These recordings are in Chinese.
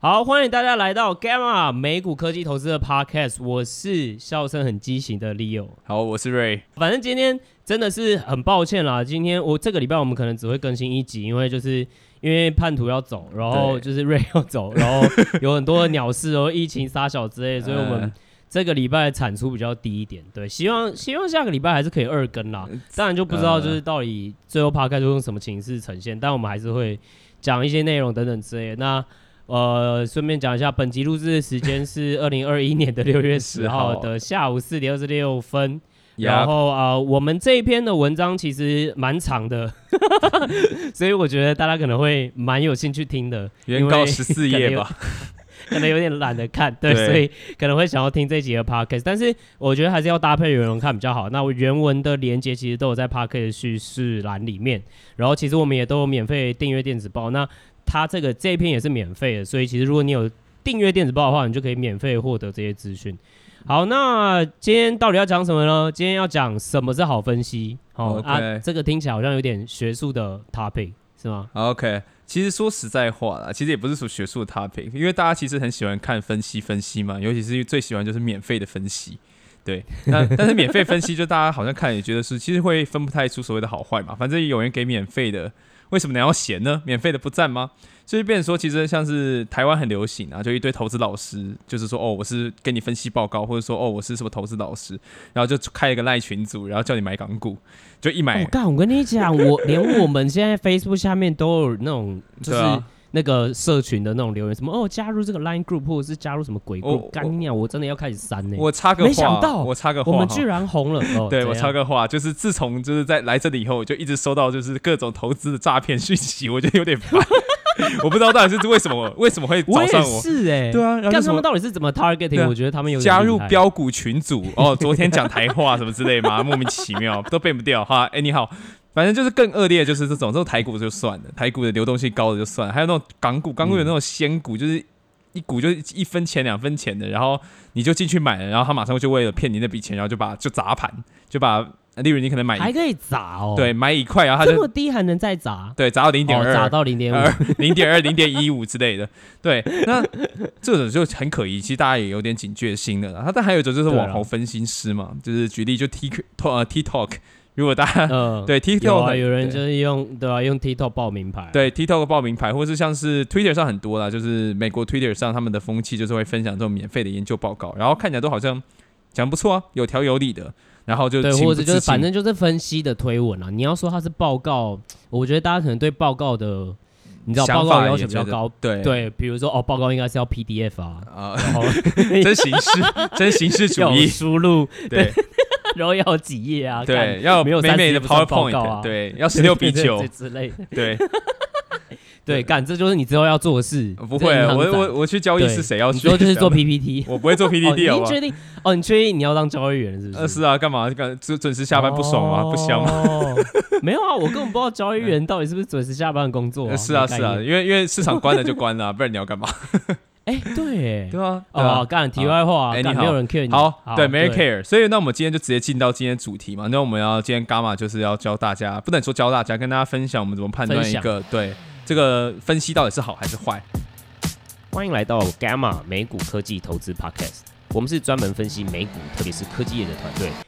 好，欢迎大家来到 Gamma 美股科技投资的 Podcast，我是笑声很畸形的 Leo。好，我是 Ray。反正今天真的是很抱歉啦，今天我这个礼拜我们可能只会更新一集，因为就是因为叛徒要走，然后就是 Ray 要走，然后有很多鸟事哦，疫情杀小之类，所以我们这个礼拜产出比较低一点。对，希望希望下个礼拜还是可以二更啦。当然就不知道就是到底最后 Podcast 会用什么形式呈现，但我们还是会讲一些内容等等之类的。那呃，顺便讲一下，本集录制的时间是 二零二一年的六月十号的下午四点二十六分。然后啊、呃，我们这一篇的文章其实蛮长的，所以我觉得大家可能会蛮有兴趣听的。原告十四页吧，可能有点懒得看，对，对，所以可能会想要听这集的 podcast。但是我觉得还是要搭配原文看比较好。那我原文的连接其实都有在 podcast 的叙事栏里面。然后其实我们也都有免费订阅电子报。那它这个这一篇也是免费的，所以其实如果你有订阅电子报的话，你就可以免费获得这些资讯。好，那今天到底要讲什么呢？今天要讲什么是好分析。好、okay. 啊，这个听起来好像有点学术的 topic 是吗？OK，其实说实在话啦，其实也不是属学术的 topic，因为大家其实很喜欢看分析分析嘛，尤其是最喜欢就是免费的分析。对，那但是免费分析就大家好像看也觉得是，其实会分不太出所谓的好坏嘛，反正有人给免费的。为什么你要嫌呢？免费的不赞吗？所以变成说，其实像是台湾很流行啊，就一堆投资老师，就是说哦，我是给你分析报告，或者说哦，我是什么投资老师，然后就开一个赖群组，然后叫你买港股，就一买。我、哦、干，我跟你讲，我连我们现在 Facebook 下面都有那种，就是。那个社群的那种留言，什么哦，加入这个 Line Group 或者是加入什么鬼 group，干你娘，我真的要开始删呢。我插个话，没想到我插个话，我们居然红了。哦、对我插个话，就是自从就是在来这里以后，我就一直收到就是各种投资的诈骗讯息，我觉得有点烦。我不知道到底是为什么，为什么会找上我？我是哎、欸，对啊，但他们到底是怎么 targeting？我觉得他们有加入标股群组哦，昨天讲台话什么之类嘛，莫名其妙都变不掉哈。哎，你好。反正就是更恶劣，就是这种，这种台股就算了，台股的流动性高的就算了，还有那种港股，港股有那种仙股，就是一股就一分钱两分钱的，然后你就进去买了，然后他马上就为了骗你那笔钱，然后就把就砸盘，就把例如你可能买还可以砸哦，对，买一块，然后它就这么低还能再砸，对，砸到零点二，砸到零点二，零点二，零点一五之类的，对，那这种就很可疑，其实大家也有点警觉心的了。他但还有一种就是网红分析师嘛，就是举例就 T 呃 TikTok。如果大家嗯对 TikTok 有，啊、有人就是用对，吧啊用 TikTok 报名牌，对 TikTok 报名牌，或是像是 Twitter 上很多啦，就是美国 Twitter 上他们的风气就是会分享这种免费的研究报告，然后看起来都好像讲不错啊，有条有理的，然后就对，或者就是反正就是分析的推文啊。你要说它是报告，我觉得大家可能对报告的你知道报告要求比较高，对。对，比如说哦报告应该是要 PDF 啊，啊，然后 真形式真形式主义。输入对。对然后要几页啊？对，要没有美美的 PowerPoint 啊？对，要十六比九 之类的。对，对，干，这就是你之后要做的事。不会，我我我去交易是谁要去？就是做 PPT，我不会做 PPT 哦。你确定？哦，你确定你要当交易员是不是？呃，是啊，干嘛？干准准时下班不爽吗？不香吗？没有啊，我根本不知道交易员到底是不是准时下班的工作。是啊，是啊，因为因为市场关了就关了，不然你要干嘛？哎、欸，对，对啊，哦，干，题外话，哎、欸，你好，没有人 care 你，好，好对，没人 care，所以那我们今天就直接进到今天主题嘛。那我们要今天 Gamma 就是要教大家，不能说教大家，跟大家分享我们怎么判断一个对这个分析到底是好还是坏。欢迎来到 Gamma 美股科技投资 Podcast，我们是专门分析美股，特别是科技业的团队。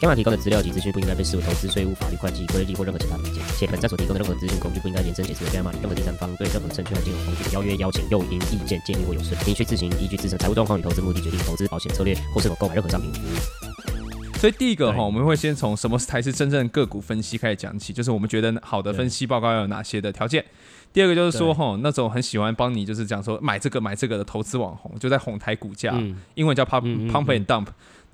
Gamma 提供的资料及资讯不应该被视为投资、税务、法律、会计、规例或任何其他意见，且本站所提供的任何资讯工具不应该延伸解释为 Gamma 任何第三方对任何证券和金融工具的邀约、邀请、诱因、意见、建议或有损，您需自行依据自身财务状况与投资目的决定投资、保险策略或是否购买任何商品。所以第一个哈，我们会先从什么才是真正个股分析开始讲起，就是我们觉得好的分析报告要有哪些的条件。第二个就是说哈，那种很喜欢帮你就是讲说买这个买这个的投资网红，就在哄抬股价、嗯，英文叫 pump pump and dump。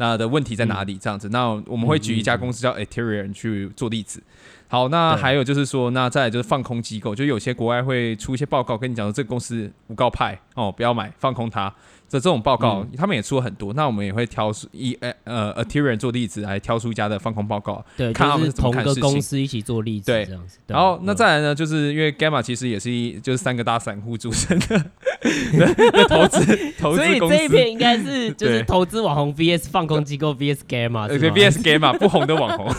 那的问题在哪里？这样子，那我们会举一家公司叫 Ethereum 去做例子。好，那还有就是说，那再来就是放空机构，就有些国外会出一些报告跟你讲说，这个公司无告派哦，不要买，放空它。这这种报告，他们也出了很多。那我们也会挑出以呃呃 Aterian 做例子来挑出一家的放空报告，对，看他们是同个公司一起做例子，对，这样子。然后那再来呢，就是因为 Gamma 其实也是一就是三个大散户组成的 投资 投资公司，所以这一篇应该是 就是投资网红 VS 放空机构 VS Gamma，对，VS Gamma 不红的网红，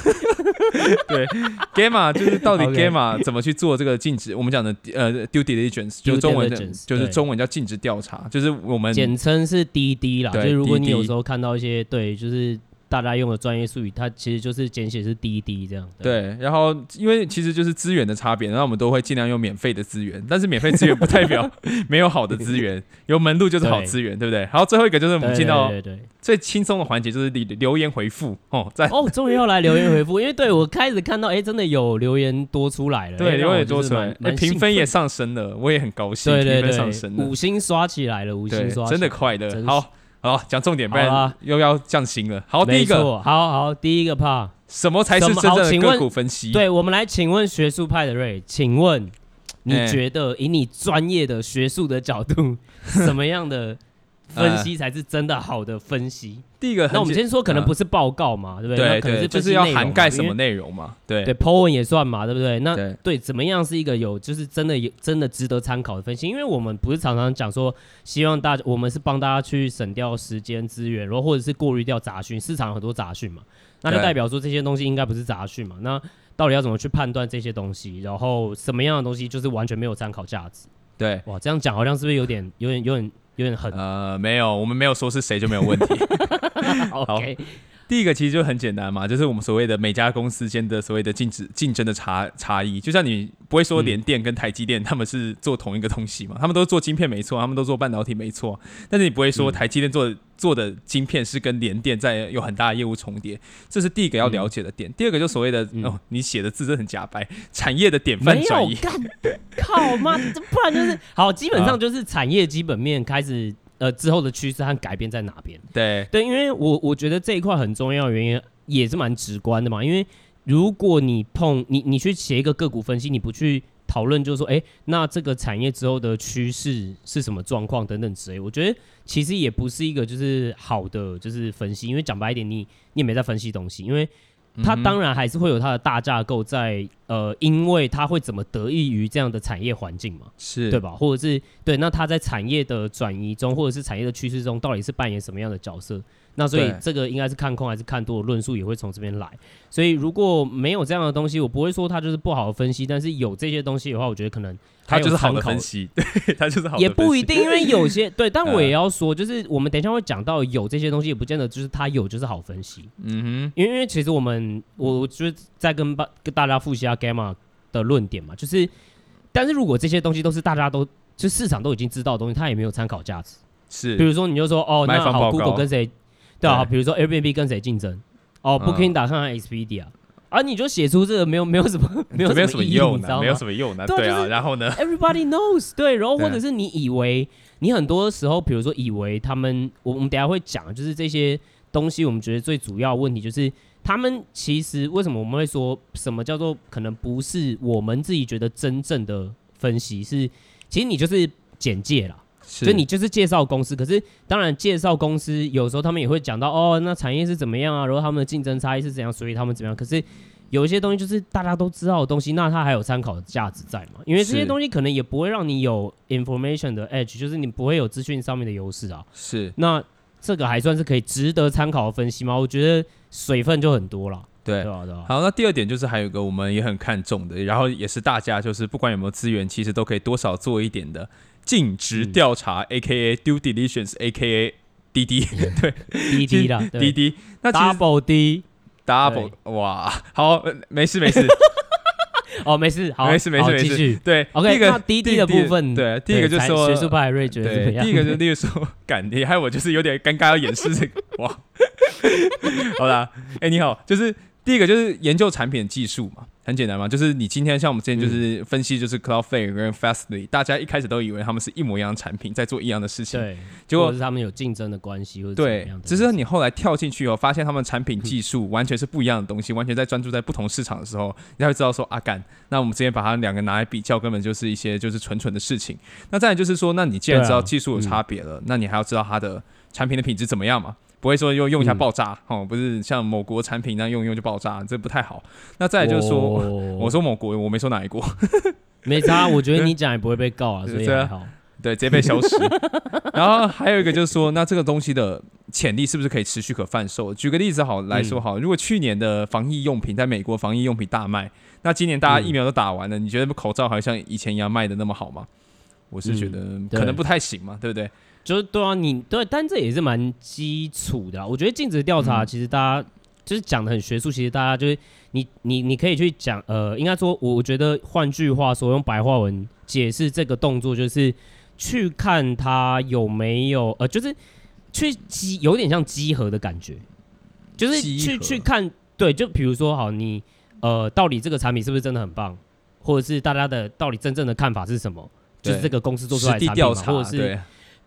对，Gamma 就是到底 Gamma 怎么去做这个尽职？我们讲的呃 due diligence 就是中文的，就是中文叫尽职调查，就是我们称是滴滴啦，就如果你有时候看到一些对，就是大家用的专业术语，它其实就是简写是滴滴这样。对，然后因为其实就是资源的差别，然后我们都会尽量用免费的资源，但是免费资源不代表 没有好的资源，有门路就是好资源，对不对？然后最后一个就是我们进到最轻松的环节，就是留留言回复哦，在哦，终于要来留言回复，因为对我开始看到，哎，真的有留言多出来了，对，留言多出来，评分也上升了，我也很高兴，对对对，上升了，五星刷起来了，五星刷，真的快乐，好。好，讲重点，不然又要降薪了。好，第一个，好好，第一个怕什么才是真正的个股分析？对，我们来请问学术派的 Ray，请问你觉得以你专业的学术的角度，什么样的？分析才是真的好的分析。第一个，那我们先说，可能不是报告嘛，对不对？对，可能是就是要涵盖什么内容嘛？对对，Po 文也算嘛，对不对？那对，怎么样是一个有就是真的有真的值得参考的分析？因为我们不是常常讲说，希望大家我们是帮大家去省掉时间资源，然后或者是过滤掉杂讯，市场有很多杂讯嘛，那就代表说这些东西应该不是杂讯嘛？那到底要怎么去判断这些东西？然后什么样的东西就是完全没有参考价值？对，哇，这样讲好像是不是有点有点有点？有点狠，呃，没有，我们没有说是谁就没有问题。OK，第一个其实就很简单嘛，就是我们所谓的每家公司间的所谓的竞争竞争的差差异，就像你不会说联电跟台积电他们是做同一个东西嘛，他们都做晶片没错，他们都做半导体没错，但是你不会说台积电做的。做的晶片是跟联电在有很大的业务重叠，这是第一个要了解的点。嗯、第二个就所谓的、嗯、哦，你写的字真的很假白，产业的典范转移。靠妈，不然就是好，基本上就是产业基本面开始呃之后的趋势和改变在哪边？对对，因为我我觉得这一块很重要原因也是蛮直观的嘛。因为如果你碰你你去写一个个股分析，你不去。讨论就是说，哎、欸，那这个产业之后的趋势是什么状况等等之类，我觉得其实也不是一个就是好的就是分析，因为讲白一点，你你也没在分析东西，因为它当然还是会有它的大架构在，呃，因为它会怎么得益于这样的产业环境嘛，是对吧？或者是对，那它在产业的转移中，或者是产业的趋势中，到底是扮演什么样的角色？那所以这个应该是看空还是看多的论述也会从这边来。所以如果没有这样的东西，我不会说它就是不好的分析。但是有这些东西的话，我觉得可能它就是好的分析。对，它就是好。也不一定，因为有些对，但我也要说，就是我们等一下会讲到有这些东西，也不见得就是它有就是好分析。嗯哼，因为因为其实我们我就是在跟大跟大家复习一下 Gamma 的论点嘛，就是但是如果这些东西都是大家都就市场都已经知道的东西，它也没有参考价值。是，比如说你就说哦，那好，Google 跟谁？对啊，比如说 Airbnb 跟谁竞争？哦，Booking 打看看 Expedia，啊，你就写出这个没有 没有什么没有什么用？没有什么用的，对啊。然后呢？Everybody knows，对，然后或者是你以为你很多时候，比如说以为他们，我我们等下会讲，就是这些东西，我们觉得最主要问题就是他们其实为什么我们会说什么叫做可能不是我们自己觉得真正的分析是，其实你就是简介啦。所以你就是介绍公司，可是当然介绍公司有时候他们也会讲到哦，那产业是怎么样啊，然后他们的竞争差异是怎样，所以他们怎么样？可是有一些东西就是大家都知道的东西，那它还有参考的价值在嘛？因为这些东西可能也不会让你有 information 的 edge，就是你不会有资讯上面的优势啊。是，那这个还算是可以值得参考的分析吗？我觉得水分就很多了。对？好，那第二点就是还有一个我们也很看重的，然后也是大家就是不管有没有资源，其实都可以多少做一点的。尽职调查，A K A due diligence，A K A D D，对，D D 啦，D D，那 double D，double，哇，好，没事没事，哦，没事，好，没事没事，继续，对，OK，那 D D 的部分，对，第一个就是说学术派瑞觉得怎么样？第一个就例如说，感还有我就是有点尴尬要掩饰这个，哇，好啦，哎，你好，就是第一个就是研究产品的技术嘛。很简单嘛，就是你今天像我们之前就是分析，就是 Cloudflare 跟 Fastly，、嗯、大家一开始都以为他们是一模一样的产品，在做一样的事情，对，结果是他们有竞争的关系，或者对，只是你后来跳进去以后，发现他们产品技术完全是不一样的东西，完全在专注在不同市场的时候，你才会知道说啊干，那我们之前把它两个拿来比较，根本就是一些就是纯纯的事情。那再来就是说，那你既然知道技术有差别了、啊嗯，那你还要知道它的产品的品质怎么样嘛？不会说用用一下爆炸、嗯、哦，不是像某国产品那样用一用就爆炸，这不太好。那再来就是说，哦、我说某国，我没说哪一国，没差。我觉得你讲也不会被告啊，所以还好。对，直接被消失。然后还有一个就是说，那这个东西的潜力是不是可以持续可贩售？举个例子好来说好，如果去年的防疫用品在美国防疫用品大卖，那今年大家疫苗都打完了，嗯、你觉得口罩还像以前一样卖的那么好吗？我是觉得可能不太行嘛，嗯、对不对？就是对啊，你对，但这也是蛮基础的、啊。我觉得尽职调查其实大家就是讲的很学术，其实大家就是你你你可以去讲，呃，应该说，我觉得换句话说，用白话文解释这个动作，就是去看他有没有，呃，就是去集，有点像集合的感觉，就是去去看，对，就比如说，好，你呃，到底这个产品是不是真的很棒，或者是大家的到底真正的看法是什么？就是这个公司做出来的产品嘛，或者是。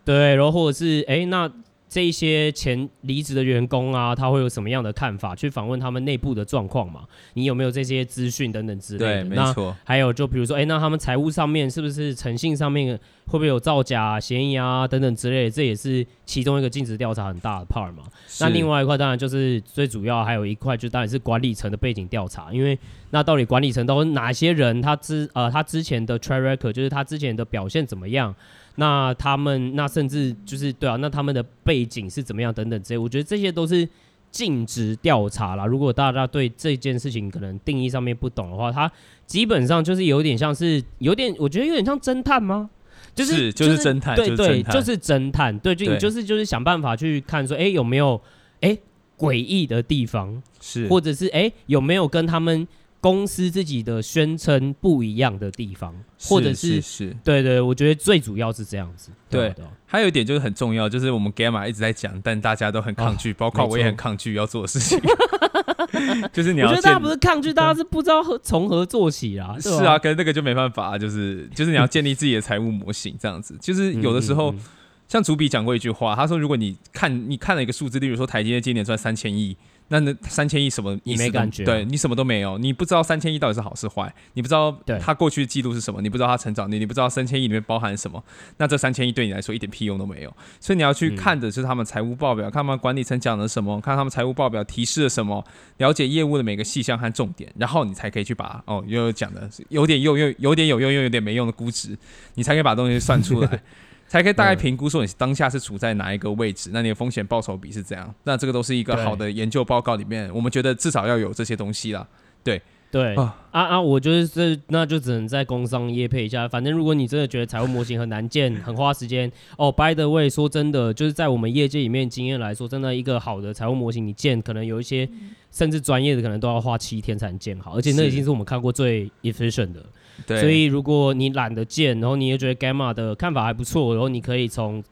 对，然后或者是哎，那这一些前离职的员工啊，他会有什么样的看法？去访问他们内部的状况嘛？你有没有这些资讯等等之类的？对，没错。还有就比如说，哎，那他们财务上面是不是诚信上面会不会有造假嫌疑啊？等等之类的，这也是其中一个尽职调查很大的 part 嘛。那另外一块当然就是最主要还有一块，就当然是管理层的背景调查，因为那到底管理层都是哪些人？他之呃他之前的 track record 就是他之前的表现怎么样？那他们那甚至就是对啊，那他们的背景是怎么样等等之类，我觉得这些都是尽职调查啦。如果大家对这件事情可能定义上面不懂的话，它基本上就是有点像是有点，我觉得有点像侦探吗？就是，是就是侦探，对对，就是侦探，就是侦探，对，就你就是就是想办法去看说，哎、欸，有没有哎诡异的地方，是，或者是哎、欸、有没有跟他们。公司自己的宣称不一样的地方，或者是，是，是对，对对，我觉得最主要是这样子。对，还有一点就是很重要，就是我们 Gamma 一直在讲，但大家都很抗拒，哦、包括我也很抗拒要做的事情。就是你要，我觉得大家不是抗拒，大家是不知道从何做起啊。是啊，可是那个就没办法，就是就是你要建立自己的财务模型，这样子。就是有的时候，嗯嗯嗯像主笔讲过一句话，他说：“如果你看你看了一个数字，例如说台积电今年赚三千亿。”那那三千亿什么意思？你没感觉？对，你什么都没有，你不知道三千亿到底是好是坏，你不知道他过去的记录是什么，你不知道他成长你，你不知道三千亿里面包含什么。那这三千亿对你来说一点屁用都没有。所以你要去看的是他们财务报表，嗯、看他们管理层讲了什么，看他们财务报表提示了什么，了解业务的每个细项和重点，然后你才可以去把哦，又有讲的有点用又有点有用又有点没用的估值，你才可以把东西算出来。才可以大概评估说你当下是处在哪一个位置，那你的风险报酬比是怎样？那这个都是一个好的研究报告里面，我们觉得至少要有这些东西啦。对对啊啊啊！我觉得这那就只能在工商业配一下。反正如果你真的觉得财务模型很难建，很花时间哦。By the way，说真的，就是在我们业界里面经验来说，真的一个好的财务模型，你建可能有一些甚至专业的可能都要花七天才能建好，而且那已经是我们看过最 efficient 的。对，所以如果你懒得建，然后你也觉得 Gamma 的看法还不错，然后你可以从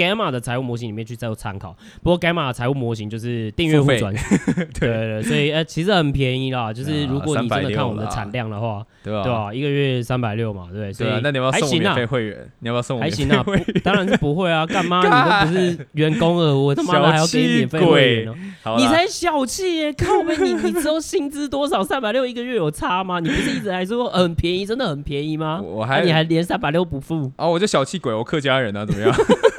Gamma 的财务模型里面去再做参考。不过 Gamma 的财务模型就是订阅户专属，对对对，所以呃其实很便宜啦。就是如果你真的看我们的产量的话，对吧？对吧？一个月三百六嘛，对。所以那你要不要送免费会员？你要不要送我？还行啊，当然是不会啊，干嘛？你都不是员工了，我他妈的还要给你免费会员呢？你才小气耶！靠北，你你知道薪资多少？三百六一个月有差吗？你不是一直还说很便宜，真的很便宜吗？我还你还连三百六不付啊？我就小气鬼，我客家人啊，怎么样？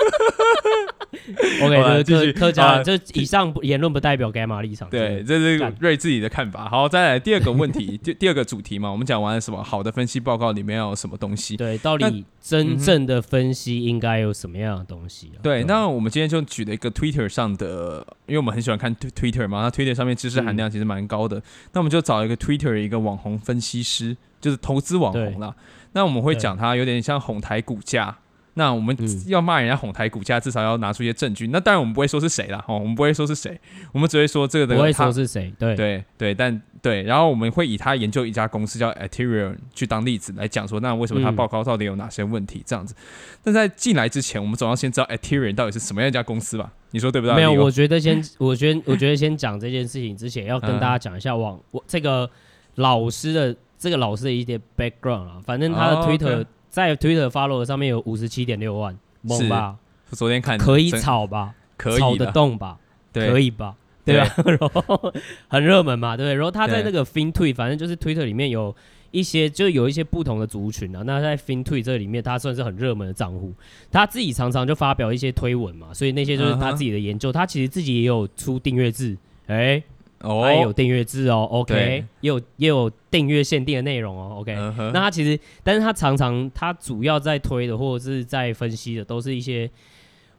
OK，就是客家，这以上言论不代表 Gamma 立场。对，这是瑞自己的看法。好，再来第二个问题，第 第二个主题嘛，我们讲完了什么？好的分析报告里面要有什么东西？对，到底真正的分析应该有什么样的东西、啊？对，那我们今天就举了一个 Twitter 上的，因为我们很喜欢看 Twitter 嘛，那 Twitter 上面知识含量其实蛮高的、嗯。那我们就找一个 Twitter 一个网红分析师，就是投资网红啦。那我们会讲他有点像哄抬股价。那我们要骂人家哄抬股价，至少要拿出一些证据。那当然我们不会说是谁啦，哦，我们不会说是谁，我们只会说这个的。不会说是谁，对对对，但对，然后我们会以他研究一家公司叫 Ethereum 去当例子来讲说，那为什么他报告到底有哪些问题？这样子。但在进来之前，我们总要先知道 Ethereum 到底是什么样一家公司吧？你说对不对？没有，我觉得先，我觉得我觉得先讲这件事情之前，要跟大家讲一下网我这个老师的这个老师的一些 background 啊，反正他的 Twitter。在 Twitter follow 上面有五十七点六万，猛吧？昨天看可以炒吧？可以炒得动吧？对，可以吧？对吧？然后很热门嘛，对不对？然后他在那个 FinTwit，反正就是 Twitter 里面有一些，就有一些不同的族群啊。那在 FinTwit 这里面，他算是很热门的账户。他自己常常就发表一些推文嘛，所以那些就是他自己的研究。他其实自己也有出订阅制，哎。哦，他也有订阅制哦，OK，也有也有订阅限定的内容哦，OK、uh。那它其实，但是它常常它主要在推的或者是在分析的，都是一些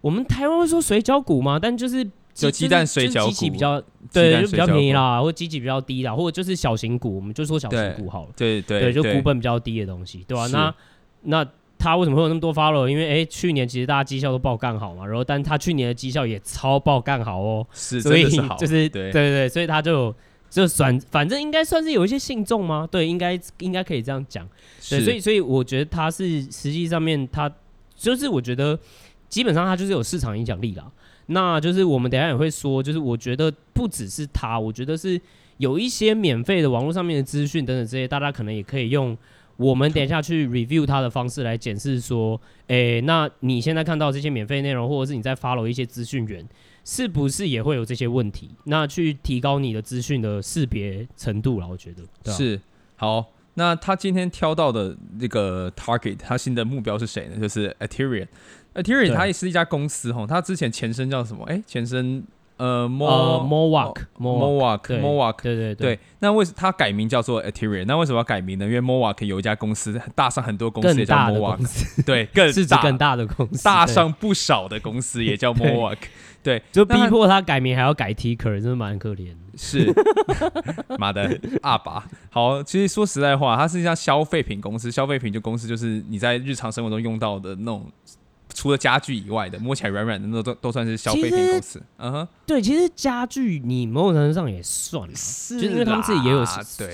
我们台湾会说水饺股嘛，但就是就鸡蛋水饺股，比较对，就比较便宜啦，或机器比较低啦，或者就是小型股，我们就说小型股好了，对对对，就股本比较低的东西，对吧、啊？是。那那。他为什么会有那么多 follow？因为哎、欸，去年其实大家绩效都爆干好嘛，然后但他去年的绩效也超爆干好哦，是，所以是，就是对对对，所以他就就算反正应该算是有一些信众吗？对，应该应该可以这样讲。对，所以所以我觉得他是实际上面他就是我觉得基本上他就是有市场影响力啦。那就是我们等一下也会说，就是我觉得不只是他，我觉得是有一些免费的网络上面的资讯等等这些，大家可能也可以用。我们等一下去 review 它的方式来检视说，诶，那你现在看到这些免费内容，或者是你在 follow 一些资讯源，是不是也会有这些问题？那去提高你的资讯的识别程度了，我觉得是好。那他今天挑到的这个 target，他新的目标是谁呢？就是 Ethereum。Ethereum 它也是一家公司哈，它之前前身叫什么？诶，前身。呃，Mowak，Mowak，Mowak，对对对。那为什么它改名叫做 Ethereum？那为什么要改名呢？因为 Mowak 有一家公司，大上很多公司也叫 Mowak，对，更 市值更大的公司，大上不少的公司也叫 Mowak，对，就逼迫他改名还要改 Ticker，真的蛮可怜。是，妈的阿爸。好，其实说实在话，它是一家消费品公司，消费品就公司就是你在日常生活中用到的那种。除了家具以外的，摸起来软软的那都都算是消费品公司。嗯哼，对，其实家具你某种程度上也算，是因为他们自己也有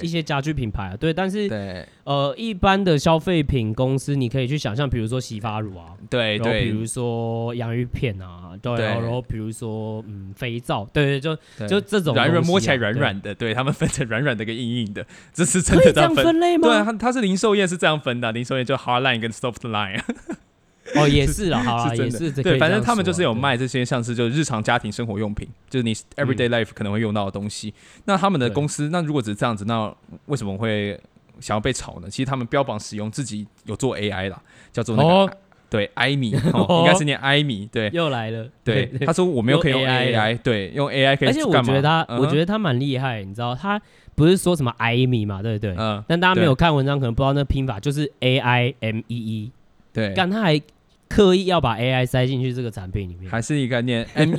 一些家具品牌啊。对，但是对呃，一般的消费品公司，你可以去想象，比如说洗发乳啊，对对，比如说洋芋片啊，对，然后比如说嗯肥皂，对对，就就这种软软摸起来软软的，对他们分成软软的跟硬硬的，这是真的这样分类吗？对啊，它它是零售业是这样分的，零售业就 hard line 跟 soft line。哦，也是啊，好啊，也是对，反正他们就是有卖这些，像是就是日常家庭生活用品，就是你 everyday life 可能会用到的东西。那他们的公司，那如果只是这样子，那为什么会想要被炒呢？其实他们标榜使用自己有做 AI 啦，叫做那个对艾米，应该是念艾米，对，又来了，对，他说我们又可以用 AI，对，用 AI 可以，而且我觉得他，我觉得他蛮厉害，你知道，他不是说什么艾米嘛，对不对？嗯，但大家没有看文章，可能不知道那拼法就是 A I M E E，对，但他还。刻意要把 AI 塞进去这个产品里面，还是一个念 ME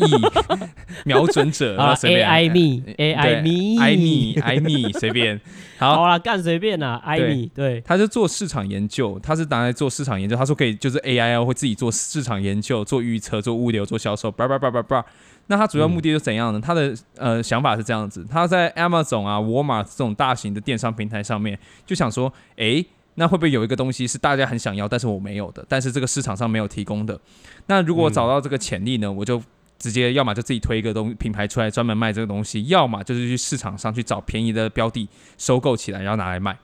瞄准者啊，AI me，AI me，I me，I me，随便，好，好啦，干随便啦，I me，对，他就做市场研究，他是拿来做市场研究，他说可以，就是 AI 会自己做市场研究、做预测、做物流、做销售，叭叭叭叭叭。那他主要目的是怎样呢？他的呃想法是这样子，他在 Amazon 啊、沃尔玛这种大型的电商平台上面，就想说，哎。那会不会有一个东西是大家很想要，但是我没有的，但是这个市场上没有提供的？那如果找到这个潜力呢，嗯、我就直接要么就自己推一个东品牌出来专门卖这个东西，要么就是去市场上去找便宜的标的收购起来，然后拿来卖。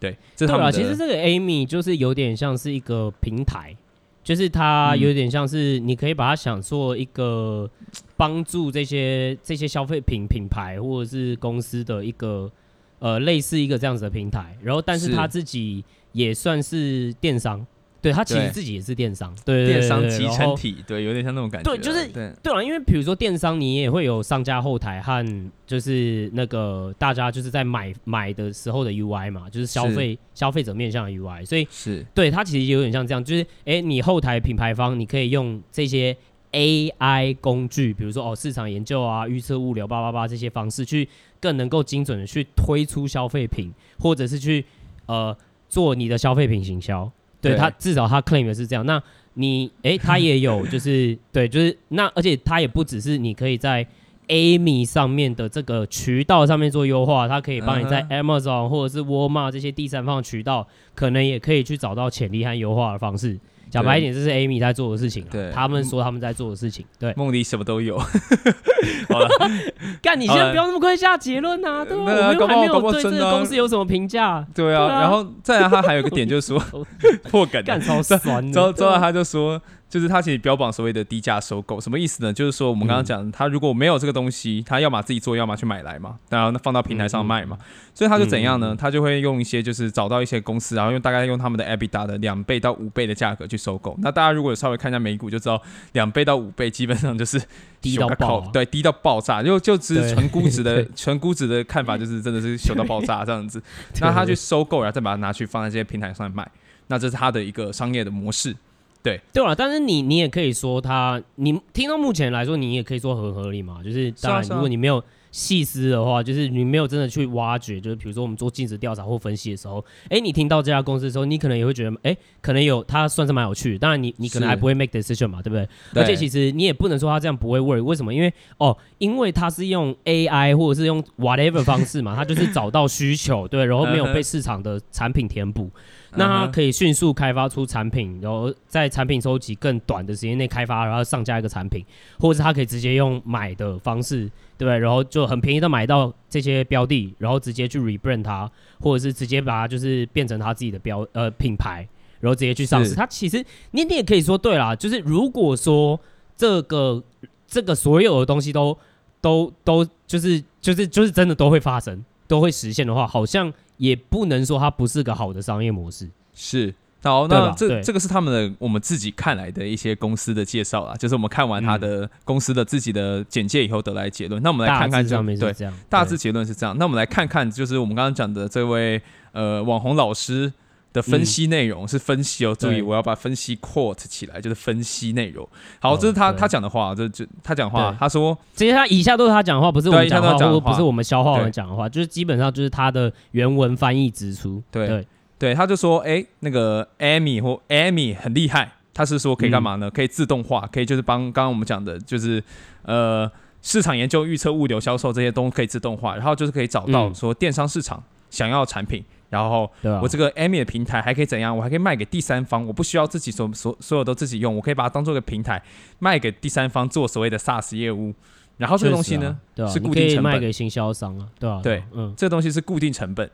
对，这是他们的。对啊，其实这个 Amy 就是有点像是一个平台，就是它有点像是你可以把它想做一个帮助这些这些消费品品牌或者是公司的一个呃类似一个这样子的平台，然后但是他自己。也算是电商，对，他其实自己也是电商，对，电商集成体，对，有点像那种感觉，对，就是对，对啊，因为比如说电商，你也会有商家后台和就是那个大家就是在买买的时候的 UI 嘛，就是消费消费者面向的 UI，所以是。对它其实有点像这样，就是哎，你后台品牌方你可以用这些 AI 工具，比如说哦市场研究啊、预测物流、八八八这些方式，去更能够精准的去推出消费品，或者是去呃。做你的消费品行销，对，对他至少他 claim 的是这样。那你哎、欸，它也有，就是 对，就是那，而且他也不只是你可以在 Amy 上面的这个渠道上面做优化，它可以帮你在 Amazon 或者是 Walmart 这些第三方渠道，可能也可以去找到潜力和优化的方式。讲白一点，这是 Amy 在做的事情。对，他们说他们在做的事情。对，梦里什么都有。好了，干，你先不要那么快下结论呐。对，我们还没有对这个公司有什么评价。对啊，然后再来，他还有个点就是说 破梗，干超酸。之后之后他就说。就是他其实标榜所谓的低价收购，什么意思呢？就是说我们刚刚讲，他如果没有这个东西，他要么自己做，要么去买来嘛，然后放到平台上卖嘛。所以他就怎样呢？他就会用一些就是找到一些公司，然后用大概用他们的 EBITDA 的两倍到五倍的价格去收购。那大家如果稍微看一下美股，就知道两倍到五倍基本上就是低到爆，对，低到爆炸。就就只是纯估值的纯估值的看法，就是真的是小到爆炸这样子。那他去收购，然后再把它拿去放在这些平台上卖，那这是他的一个商业的模式。对对了，但是你你也可以说他，你听到目前来说，你也可以说很合理嘛。就是当然，如果你没有细思的话，就是你没有真的去挖掘，就是比如说我们做尽职调查或分析的时候，哎、欸，你听到这家公司的时候，你可能也会觉得，哎、欸，可能有它算是蛮有趣的。当然你，你你可能还不会 make decision 嘛，对不对？对。而且其实你也不能说它这样不会 work，为什么？因为哦，因为它是用 AI 或者是用 whatever 方式嘛，它就是找到需求，对，然后没有被市场的产品填补。那它可以迅速开发出产品，然后在产品收集更短的时间内开发，然后上架一个产品，或者是它可以直接用买的方式，对不对？然后就很便宜的买到这些标的，然后直接去 rebrand 它，或者是直接把它就是变成它自己的标呃品牌，然后直接去上市。它其实你你也可以说对啦，就是如果说这个这个所有的东西都都都就是就是就是真的都会发生，都会实现的话，好像。也不能说它不是个好的商业模式。是，好，那这这个是他们的我们自己看来的一些公司的介绍啦，就是我们看完他的公司的自己的简介以后得来结论。那我们来看看这样，对，大致结论是这样。那我们来看看，就是我们刚刚讲的这位呃网红老师的分析内容是分析哦，注意我要把分析 quote 起来，就是分析内容。好，这是他他讲的话，这这他讲话，他说，其实他以下都是他讲的话，不是我们讲的话，不是我们消化完讲的话，就是基本上就是他的原文翻译直出。对对，他就说，哎，那个 Amy 或 Amy 很厉害，他是说可以干嘛呢？可以自动化，可以就是帮刚刚我们讲的，就是呃市场研究、预测、物流、销售这些都可以自动化，然后就是可以找到说电商市场想要产品。然后，我这个 Amy 的平台还可以怎样？我还可以卖给第三方，我不需要自己所所所有都自己用，我可以把它当做一个平台卖给第三方做所谓的 SaaS 业务。然后这个东西呢，啊啊、是固定成本，卖给行销商啊，对吧、啊？对，嗯，这个东西是固定成本，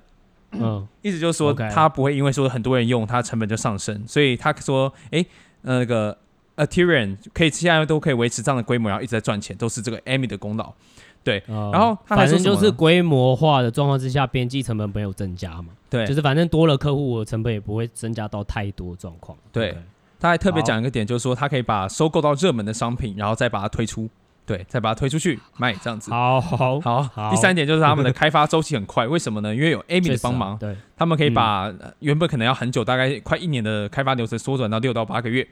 嗯，意思就是说它不会因为说很多人用，它成本就上升。所以他说，哎，那个 Ethereum 可以现在都可以维持这样的规模，然后一直在赚钱，都是这个 Amy 的功劳。对，然后他反正就是规模化的状况之下，边际成本没有增加嘛。对，就是反正多了客户，我成本也不会增加到太多状况。对，他还特别讲一个点，就是说他可以把收购到热门的商品，然后再把它推出，对，再把它推出去卖这样子。好好好。第三点就是他们的开发周期很快，为什么呢？因为有 Amy 的帮忙，对，他们可以把原本可能要很久，大概快一年的开发流程缩短到六到八个月。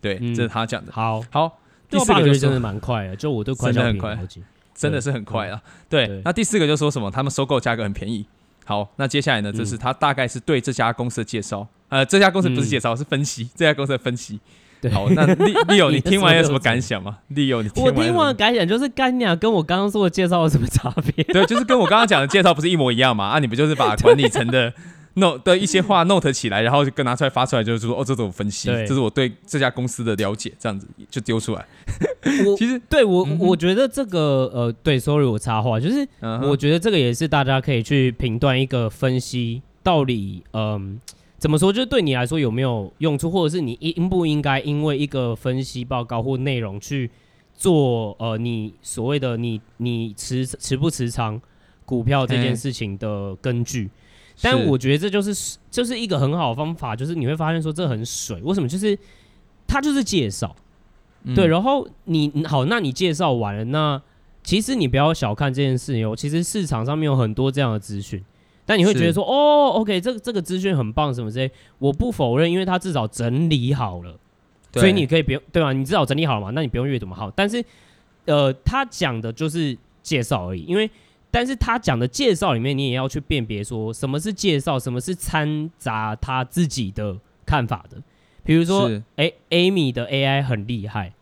对，这是他讲的。好，好，第四个就是真的蛮快的，就我都快很快。真的是很快啊！对，对，那第四个就说什么？他们收购价格很便宜。好，那接下来呢？就是他大概是对这家公司的介绍。呃，这家公司不是介绍，是分析 这家公司的分析。好，那利利友，你听完有什么感想吗？利友，你听完我听完的感想就是干娘跟我刚刚说的介绍有什么差别？对，就是跟我刚刚讲的介绍不是一模一样嘛？啊，你不就是把管理层的？Note 的一些话 note 起来，然后就跟拿出来发出来，就是说哦，这种分析，这是我对这家公司的了解，这样子就丢出来。我 其实对我、嗯、我觉得这个呃，对，sorry 我插话，就是我觉得这个也是大家可以去评断一个分析到底嗯、呃、怎么说，就是对你来说有没有用处，或者是你应不应该因为一个分析报告或内容去做呃你所谓的你你持持不持仓股票这件事情的根据。但我觉得这就是就是一个很好的方法，就是你会发现说这很水，为什么？就是他就是介绍，嗯、对，然后你好，那你介绍完了，那其实你不要小看这件事哦，其实市场上面有很多这样的资讯，但你会觉得说哦，OK，这个这个资讯很棒什么之类，我不否认，因为他至少整理好了，所以你可以不用对吧？你至少整理好了嘛，那你不用阅读嘛，好，但是呃，他讲的就是介绍而已，因为。但是他讲的介绍里面，你也要去辨别说什么是介绍，什么是掺杂他自己的看法的。比如说，是哎，Amy 的 AI 很厉害，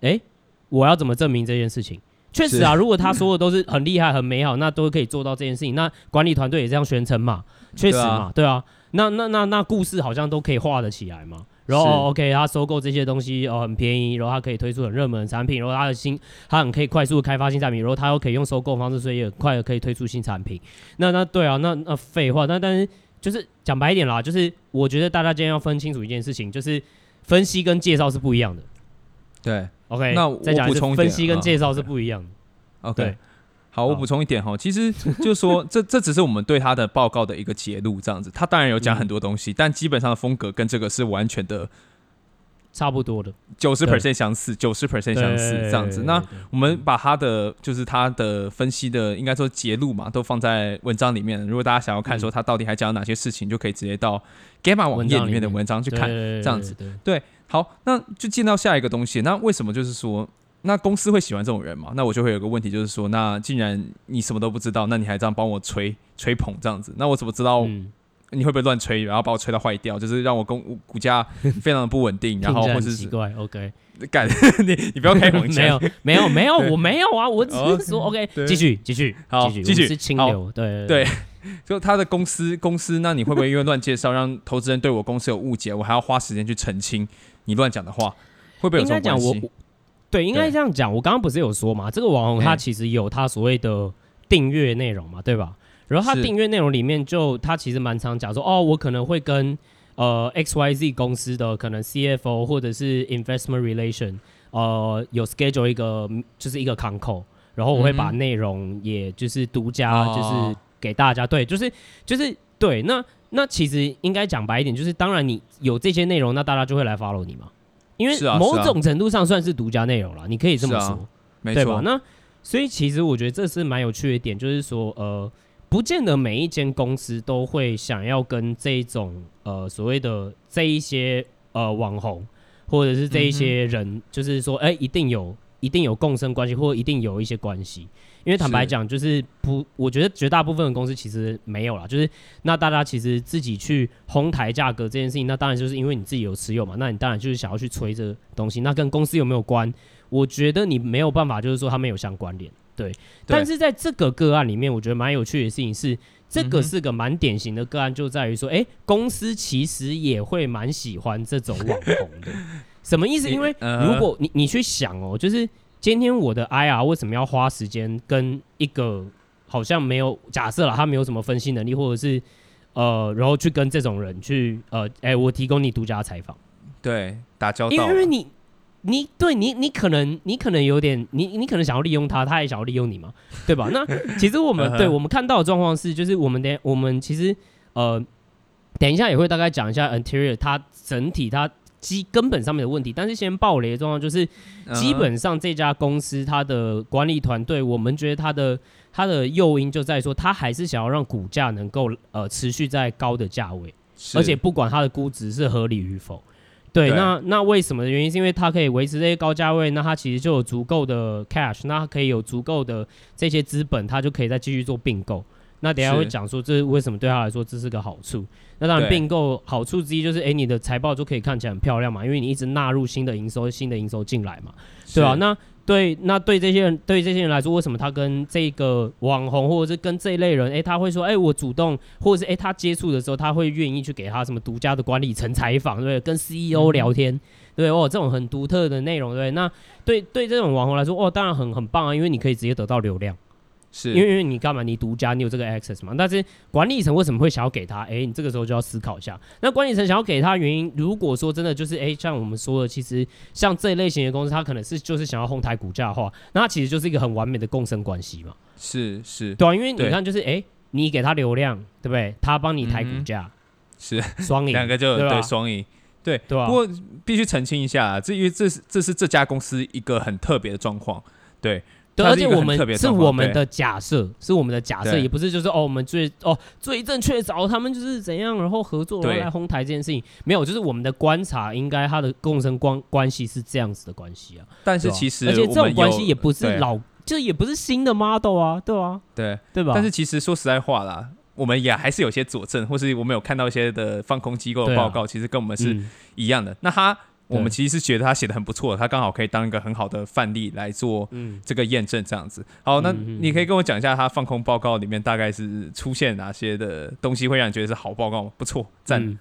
哎，我要怎么证明这件事情？确实啊，如果他说的都是很厉害、很美好，那都可以做到这件事情。那管理团队也这样宣称嘛？确实嘛，对啊。那那那那故事好像都可以画得起来嘛。然后 OK，他收购这些东西哦很便宜，然后他可以推出很热门的产品，然后他的新他很可以快速开发新产品，然后他又可以用收购方式，所以也很快的可以推出新产品。那那对啊，那那废话，那但是就是讲白一点啦，就是我觉得大家今天要分清楚一件事情，就是分析跟介绍是不一样的。对。OK，那我再讲一次，分析跟介绍是不一样的。哦、OK，好，我补充一点哈，其实就是说，这这只是我们对他的报告的一个节录，这样子。他当然有讲很多东西，嗯、但基本上的风格跟这个是完全的差不多的，九十 percent 相似，九十 percent 相似这样子。那我们把他的就是他的分析的，应该说节录嘛，都放在文章里面。如果大家想要看说他到底还讲了哪些事情，嗯、就可以直接到 Gamma 网页里面的文章去看，这样子。对。好，那就进到下一个东西。那为什么就是说，那公司会喜欢这种人吗？那我就会有个问题，就是说，那既然你什么都不知道，那你还这样帮我吹吹捧这样子，那我怎么知道你会不会乱吹，然后把我吹到坏掉，就是让我公股价非常的不稳定，然后或者是奇怪，OK，干 你你不要开黄腔，没有没有没有我没有啊，我只是说 OK，继续继续好继续是清流，对对。就他的公司公司，那你会不会因为乱介绍让投资人对我公司有误解？我还要花时间去澄清你乱讲的话，会不会有这种关系？对，应该这样讲。我刚刚不是有说嘛，这个网红他其实有他所谓的订阅内容嘛，对吧？然后他订阅内容里面就他其实蛮常讲说，哦，我可能会跟呃 X Y Z 公司的可能 CFO 或者是 Investment Relation 呃有 schedule 一个就是一个 con call，然后我会把内容也就是独家就是。哦给大家对，就是就是对，那那其实应该讲白一点，就是当然你有这些内容，那大家就会来 follow 你嘛，因为某种程度上算是独家内容了，你可以这么说，没错。那所以其实我觉得这是蛮有趣的一点，就是说呃，不见得每一间公司都会想要跟这一种呃所谓的这一些呃网红或者是这一些人，就是说哎、欸、一定有一定有共生关系，或者一定有一些关系。因为坦白讲，就是不，我觉得绝大部分的公司其实没有啦。就是那大家其实自己去哄抬价格这件事情，那当然就是因为你自己有持有嘛，那你当然就是想要去吹这个东西，那跟公司有没有关？我觉得你没有办法，就是说他们有相关联，对。但是在这个个案里面，我觉得蛮有趣的事情是，这个是个蛮典型的个案，就在于说，哎、欸，公司其实也会蛮喜欢这种网红的。什么意思？因为如果你你去想哦，就是。今天我的 IR 为什么要花时间跟一个好像没有假设了他没有什么分析能力，或者是呃，然后去跟这种人去呃，哎、欸，我提供你独家采访，对，打交道，因为你你对你你可能你可能有点你你可能想要利用他，他也想要利用你嘛，对吧？那其实我们对我们看到的状况是，就是我们的我们其实呃，等一下也会大概讲一下 Anterior 它整体它。基根本上面的问题，但是先爆雷的状况就是，基本上这家公司它的管理团队，我们觉得它的它的诱因就在说，它还是想要让股价能够呃持续在高的价位，而且不管它的估值是合理与否。对，对那那为什么的原因是因为它可以维持这些高价位，那它其实就有足够的 cash，那它可以有足够的这些资本，它就可以再继续做并购。那等下会讲说，这为什么对他来说这是个好处？那当然并购好处之一就是，哎、欸，你的财报就可以看起来很漂亮嘛，因为你一直纳入新的营收、新的营收进来嘛，对吧、啊？那对，那对这些人，对这些人来说，为什么他跟这个网红或者是跟这一类人，哎、欸，他会说，哎、欸，我主动，或者是哎、欸，他接触的时候，他会愿意去给他什么独家的管理层采访，对，跟 CEO 聊天，嗯、对哦，这种很独特的内容，对，那对对这种网红来说，哦，当然很很棒啊，因为你可以直接得到流量。是因为因为你干嘛？你独家，你有这个 access 嘛？但是管理层为什么会想要给他？哎、欸，你这个时候就要思考一下。那管理层想要给他的原因，如果说真的就是哎、欸，像我们说的，其实像这一类型的公司，它可能是就是想要哄抬股价的话，那它其实就是一个很完美的共生关系嘛。是是，对啊，因为你看，就是哎、欸，你给他流量，对不对？他帮你抬股价、嗯，是双赢，两个就对双赢，对对、啊。不过必须澄清一下，这因为这是这是这家公司一个很特别的状况，对。对，而且我们是我们的假设，是我们的假设，也不是就是哦，我们最哦最正确找他们就是怎样，然后合作然后来哄抬这件事情，没有，就是我们的观察，应该它的共生关关系是这样子的关系啊。但是其实，而且这种关系也不是老，就也不是新的 model 啊，对啊，对对吧？但是其实说实在话啦，我们也还是有些佐证，或是我们有看到一些的放空机构的报告，啊、其实跟我们是一样的。嗯、那他，我们其实是觉得他写的很不错，他刚好可以当一个很好的范例来做这个验证，这样子。好，那你可以跟我讲一下，他放空报告里面大概是出现哪些的东西，会让你觉得是好报告吗？不错，赞。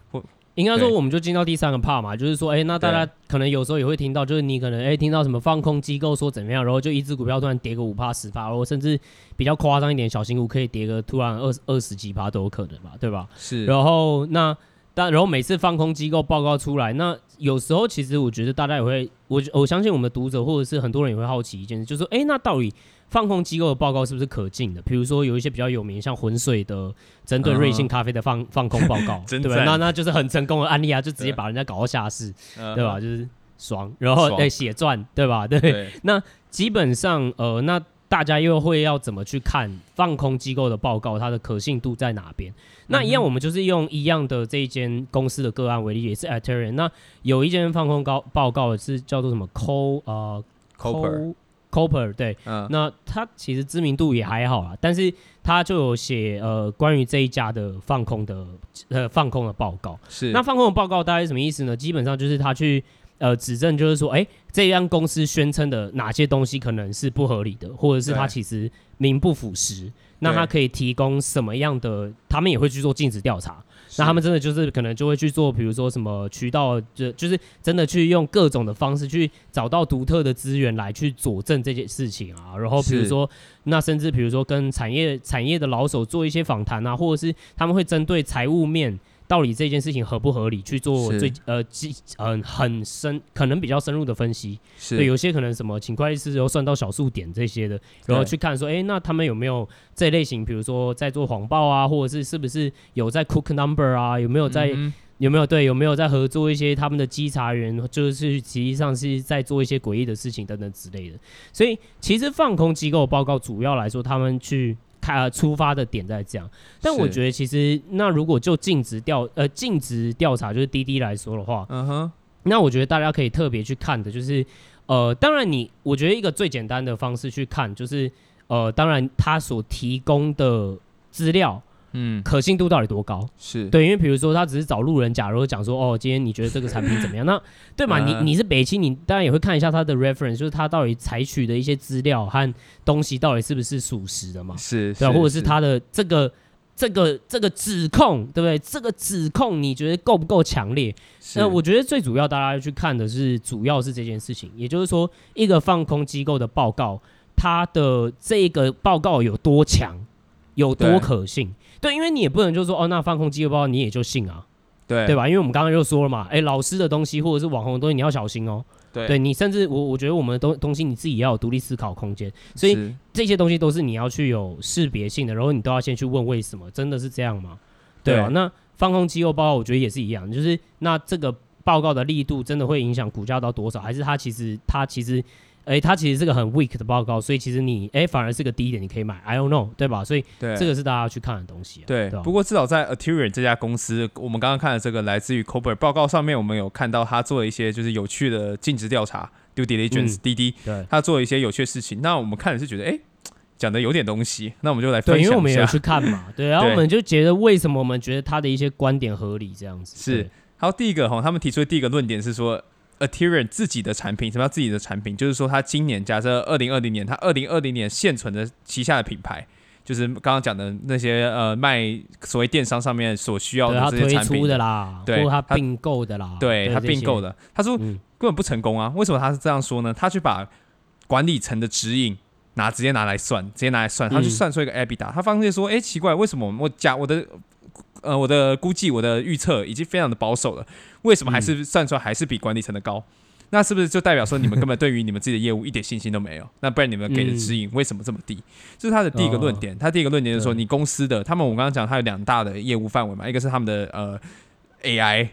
应该说，我们就进到第三个 part 嘛，就是说，哎、欸，那大家可能有时候也会听到，就是你可能哎、欸、听到什么放空机构说怎么样，然后就一只股票突然跌个五趴十趴，然后甚至比较夸张一点，小型股可以跌个突然二二十几趴都有可能嘛，对吧？是。然后那但然后每次放空机构报告出来，那有时候其实我觉得大家也会，我我相信我们的读者或者是很多人也会好奇一件事，就是说，哎、欸，那到底？放空机构的报告是不是可信的？比如说有一些比较有名，像浑水的针对瑞幸咖啡的放、uh. 放空报告，对吧？那那就是很成功的案例啊，就直接 把人家搞到下市，uh. 对吧？就是爽，然后对血赚，对吧？对，对那基本上呃，那大家又会要怎么去看放空机构的报告，它的可信度在哪边？Uh. 那一样，我们就是用一样的这一间公司的个案为例，也是 Aterian。那有一间放空高报告是叫做什么 Co 呃 Cooper Cooper 对、嗯，那他其实知名度也还好啊，但是他就有写呃关于这一家的放空的呃放空的报告。是，那放空的报告大概是什么意思呢？基本上就是他去呃指证，就是说，哎、欸，这家公司宣称的哪些东西可能是不合理的，或者是它其实名不符实。那他可以提供什么样的？他们也会去做尽职调查。那他们真的就是可能就会去做，比如说什么渠道，就就是真的去用各种的方式去找到独特的资源来去佐证这件事情啊。然后比如说，那甚至比如说跟产业产业的老手做一些访谈啊，或者是他们会针对财务面。到底这件事情合不合理？去做最呃，基嗯、呃、很深，可能比较深入的分析。是对，有些可能什么，请会计师后算到小数点这些的，然后去看说，哎、欸，那他们有没有这类型？比如说在做谎报啊，或者是是不是有在 cook number 啊？有没有在、嗯、有没有对有没有在合作一些他们的稽查员，就是实际上是在做一些诡异的事情等等之类的。所以其实放空机构报告主要来说，他们去。开出发的点在这样，但我觉得其实那如果就尽职调呃尽职调查就是滴滴来说的话，嗯哼，那我觉得大家可以特别去看的就是呃，当然你我觉得一个最简单的方式去看就是呃，当然他所提供的资料。嗯，可信度到底多高？是对，因为比如说他只是找路人假，如讲说哦，今天你觉得这个产品怎么样？那对嘛？你你是北七，你当然也会看一下他的 reference，就是他到底采取的一些资料和东西到底是不是属实的嘛？是，对，或者是他的这个这个这个指控，对不对？这个指控你觉得够不够强烈？那我觉得最主要大家要去看的是，主要是这件事情，也就是说，一个放空机构的报告，它的这个报告有多强，有多可信。对，因为你也不能就说哦，那放空机构报告你也就信啊，对对吧？因为我们刚刚就说了嘛，哎，老师的东西或者是网红的东西你要小心哦。对，对你甚至我我觉得我们的东东西你自己也要有独立思考空间，所以这些东西都是你要去有识别性的，然后你都要先去问为什么，真的是这样吗？对啊，那放空机构报告我觉得也是一样，就是那这个报告的力度真的会影响股价到多少，还是它其实它其实。哎、欸，它其实是个很 weak 的报告，所以其实你哎、欸、反而是个低点，你可以买。I don't know，对吧？所以这个是大家要去看的东西、啊。对，对不过至少在 Aterian 这家公司，我们刚刚看的这个来自于 Cooper 报告上面，我们有看到他做了一些就是有趣的尽职调查，due diligence 滴滴，对，他做了一些有趣的事情。那我们看的是觉得，哎、欸，讲的有点东西。那我们就来分享一下，因为我们也有去看嘛，对。然后我们就觉得，为什么我们觉得他的一些观点合理这样子？是。好，第一个哈，他们提出的第一个论点是说。Aterian 自己的产品，什么叫自己的产品？就是说，他今年假设二零二零年，他二零二零年现存的旗下的品牌，就是刚刚讲的那些呃卖所谓电商上面所需要的这些产品的啦，对，他并购的啦，对他并购的。他说根本不成功啊！为什么他是这样说呢？他去把管理层的指引拿直接拿来算，直接拿来算，他去算出一个 EBITDA。他发现说，哎，奇怪，为什么我假我的？呃，我的估计，我的预测已经非常的保守了，为什么还是算出来还是比管理层的高？嗯。那是不是就代表说你们根本对于你们自己的业务一点信心都没有？那不然你们给的指引为什么这么低？嗯、这是他的第一个论点。他第一个论点就是说，你公司的他们，我刚刚讲，他有两大的业务范围嘛，一个是他们的呃 AI，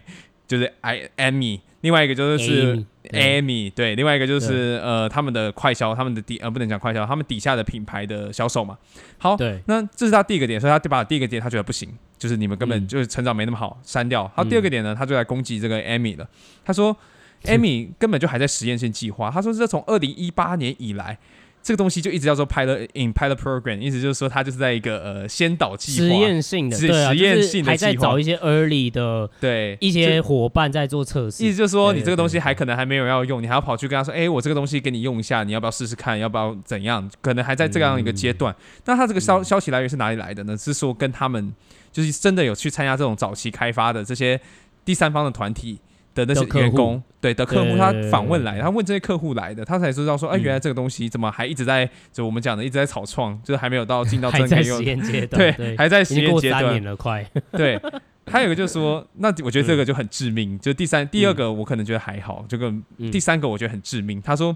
就是 I Amy，另外一个就是 Amy，对，另外一个就是呃他们的快销，他们的底呃不能讲快销，他们底下的品牌的销售嘛。好，对，那这是他第一个点，所以他把第一个点他觉得不行。就是你们根本就是成长没那么好，删、嗯、掉。好，第二个点呢，他就来攻击这个 Amy 了。他说，Amy 根本就还在实验性计划。他说，这从二零一八年以来，这个东西就一直叫做 pilot in pilot program，意思就是说它就是在一个呃先导计划，实验性的，对啊，实验性的还在找一些 early 的对一些伙伴在做测试。意思就是说，你这个东西还可能还没有要用，你还要跑去跟他说，哎，我这个东西给你用一下，你要不要试试看？要不要怎样？可能还在这样一个阶段。嗯、那他这个消消息来源是哪里来的呢？是说跟他们就是真的有去参加这种早期开发的这些第三方的团体。的那些员工，对的客户，他访问来，他问这些客户来的，他才知道说，哎，原来这个东西怎么还一直在，就我们讲的一直在草创，就是还没有到进到真的实验阶段，对，还在实验阶段，三年了快。对，还有一个就是说，那我觉得这个就很致命。就第三、第二个，我可能觉得还好，这个第三个我觉得很致命。他说，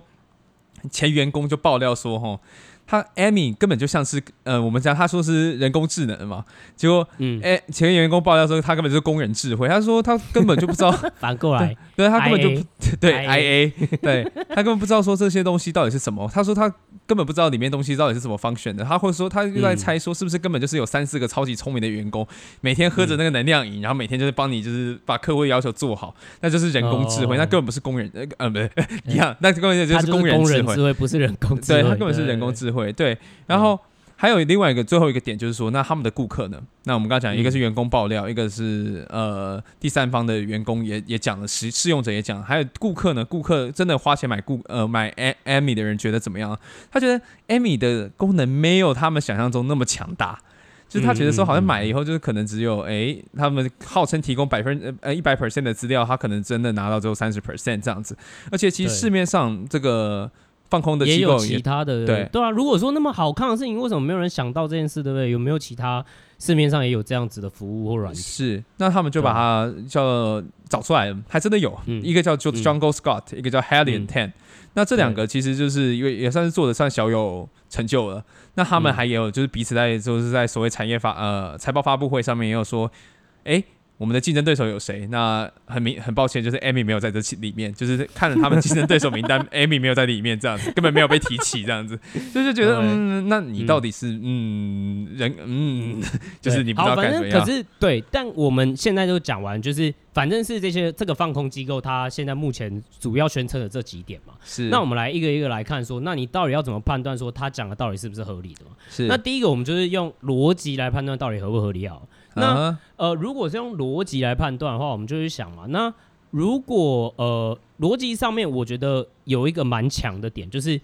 前员工就爆料说，哈。他 Amy 根本就像是呃，我们讲他说是人工智能嘛，结果嗯，哎，前员工爆料说他根本就是工人智慧，他说他根本就不知道 反过来，对，对他根本就 对 IA，对他根本不知道说这些东西到底是什么，他说他根本不知道里面东西到底是怎么 function 的，他或者说他又在猜说是不是根本就是有三四个超级聪明的员工，每天喝着那个能量饮，然后每天就是帮你就是把客户要求做好，那就是人工智慧，那根本不是工人，呃，不对，一样，那根本就是工人智慧，不是人工智慧，对他根本是人工智慧。对，然后还有另外一个最后一个点就是说，那他们的顾客呢？那我们刚刚讲，一个是员工爆料，一个是呃第三方的员工也也讲了，试试用者也讲，还有顾客呢？顾客真的花钱买顾呃买 Amy 的人觉得怎么样？他觉得 Amy 的功能没有他们想象中那么强大，就是他觉得说好像买了以后就是可能只有哎，他们号称提供百分呃一百 percent 的资料，他可能真的拿到只有三十 percent 这样子，而且其实市面上这个。放空的机构也，也有其他的，对对啊。如果说那么好看的事情，为什么没有人想到这件事，对不对？有没有其他市面上也有这样子的服务或软件？是，那他们就把它叫找出来了，还真的有、嗯、一个叫做 Jungle Scott，、嗯、一个叫 Helian Ten、嗯。那这两个其实就是因为也算是做的算小有成就了。那他们还有就是彼此在就是在所谓产业发呃财报发布会上面也有说，哎、欸。我们的竞争对手有谁？那很明很抱歉，就是 Amy 没有在这里面，就是看了他们竞争对手名单，Amy 没有在里面，这样子根本没有被提起，这样子就是觉得，嗯，那你到底是嗯人嗯，就是你不知道该怎么样。可是对，但我们现在就讲完，就是反正是这些这个放空机构，它现在目前主要宣称的这几点嘛。是。那我们来一个一个来看，说，那你到底要怎么判断说他讲的到底是不是合理的嘛？是。那第一个，我们就是用逻辑来判断到底合不合理啊。那呃，如果是用逻辑来判断的话，我们就去想嘛。那如果呃逻辑上面，我觉得有一个蛮强的点，就是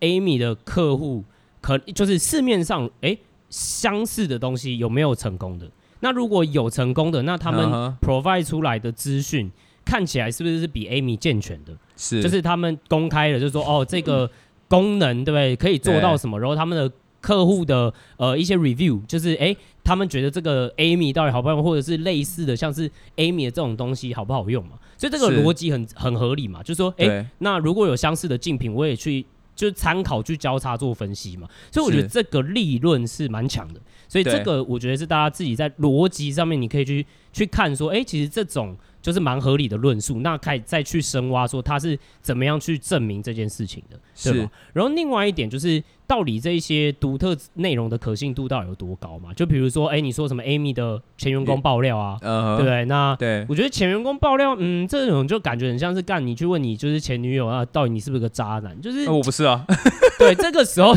Amy 的客户可就是市面上哎、欸、相似的东西有没有成功的？那如果有成功的，那他们 provide 出来的资讯看起来是不是是比 Amy 健全的？是，就是他们公开的，就是说哦这个 功能对不对？可以做到什么？然后他们的。客户的呃一些 review，就是哎、欸，他们觉得这个 Amy 到底好不好用，或者是类似的像是 Amy 的这种东西好不好用嘛？所以这个逻辑很很合理嘛，就是说哎、欸，那如果有相似的竞品，我也去就参考去交叉做分析嘛。所以我觉得这个利润是蛮强的，所以这个我觉得是大家自己在逻辑上面你可以去去看说，哎、欸，其实这种。就是蛮合理的论述，那可以再去深挖，说他是怎么样去证明这件事情的，对吧？然后另外一点就是，到底这一些独特内容的可信度到底有多高嘛？就比如说，哎、欸，你说什么 Amy 的前员工爆料啊，对不对？那对，我觉得前员工爆料，嗯，这种就感觉很像是干你去问你就是前女友啊，到底你是不是个渣男？就是我不是啊，对，这个时候，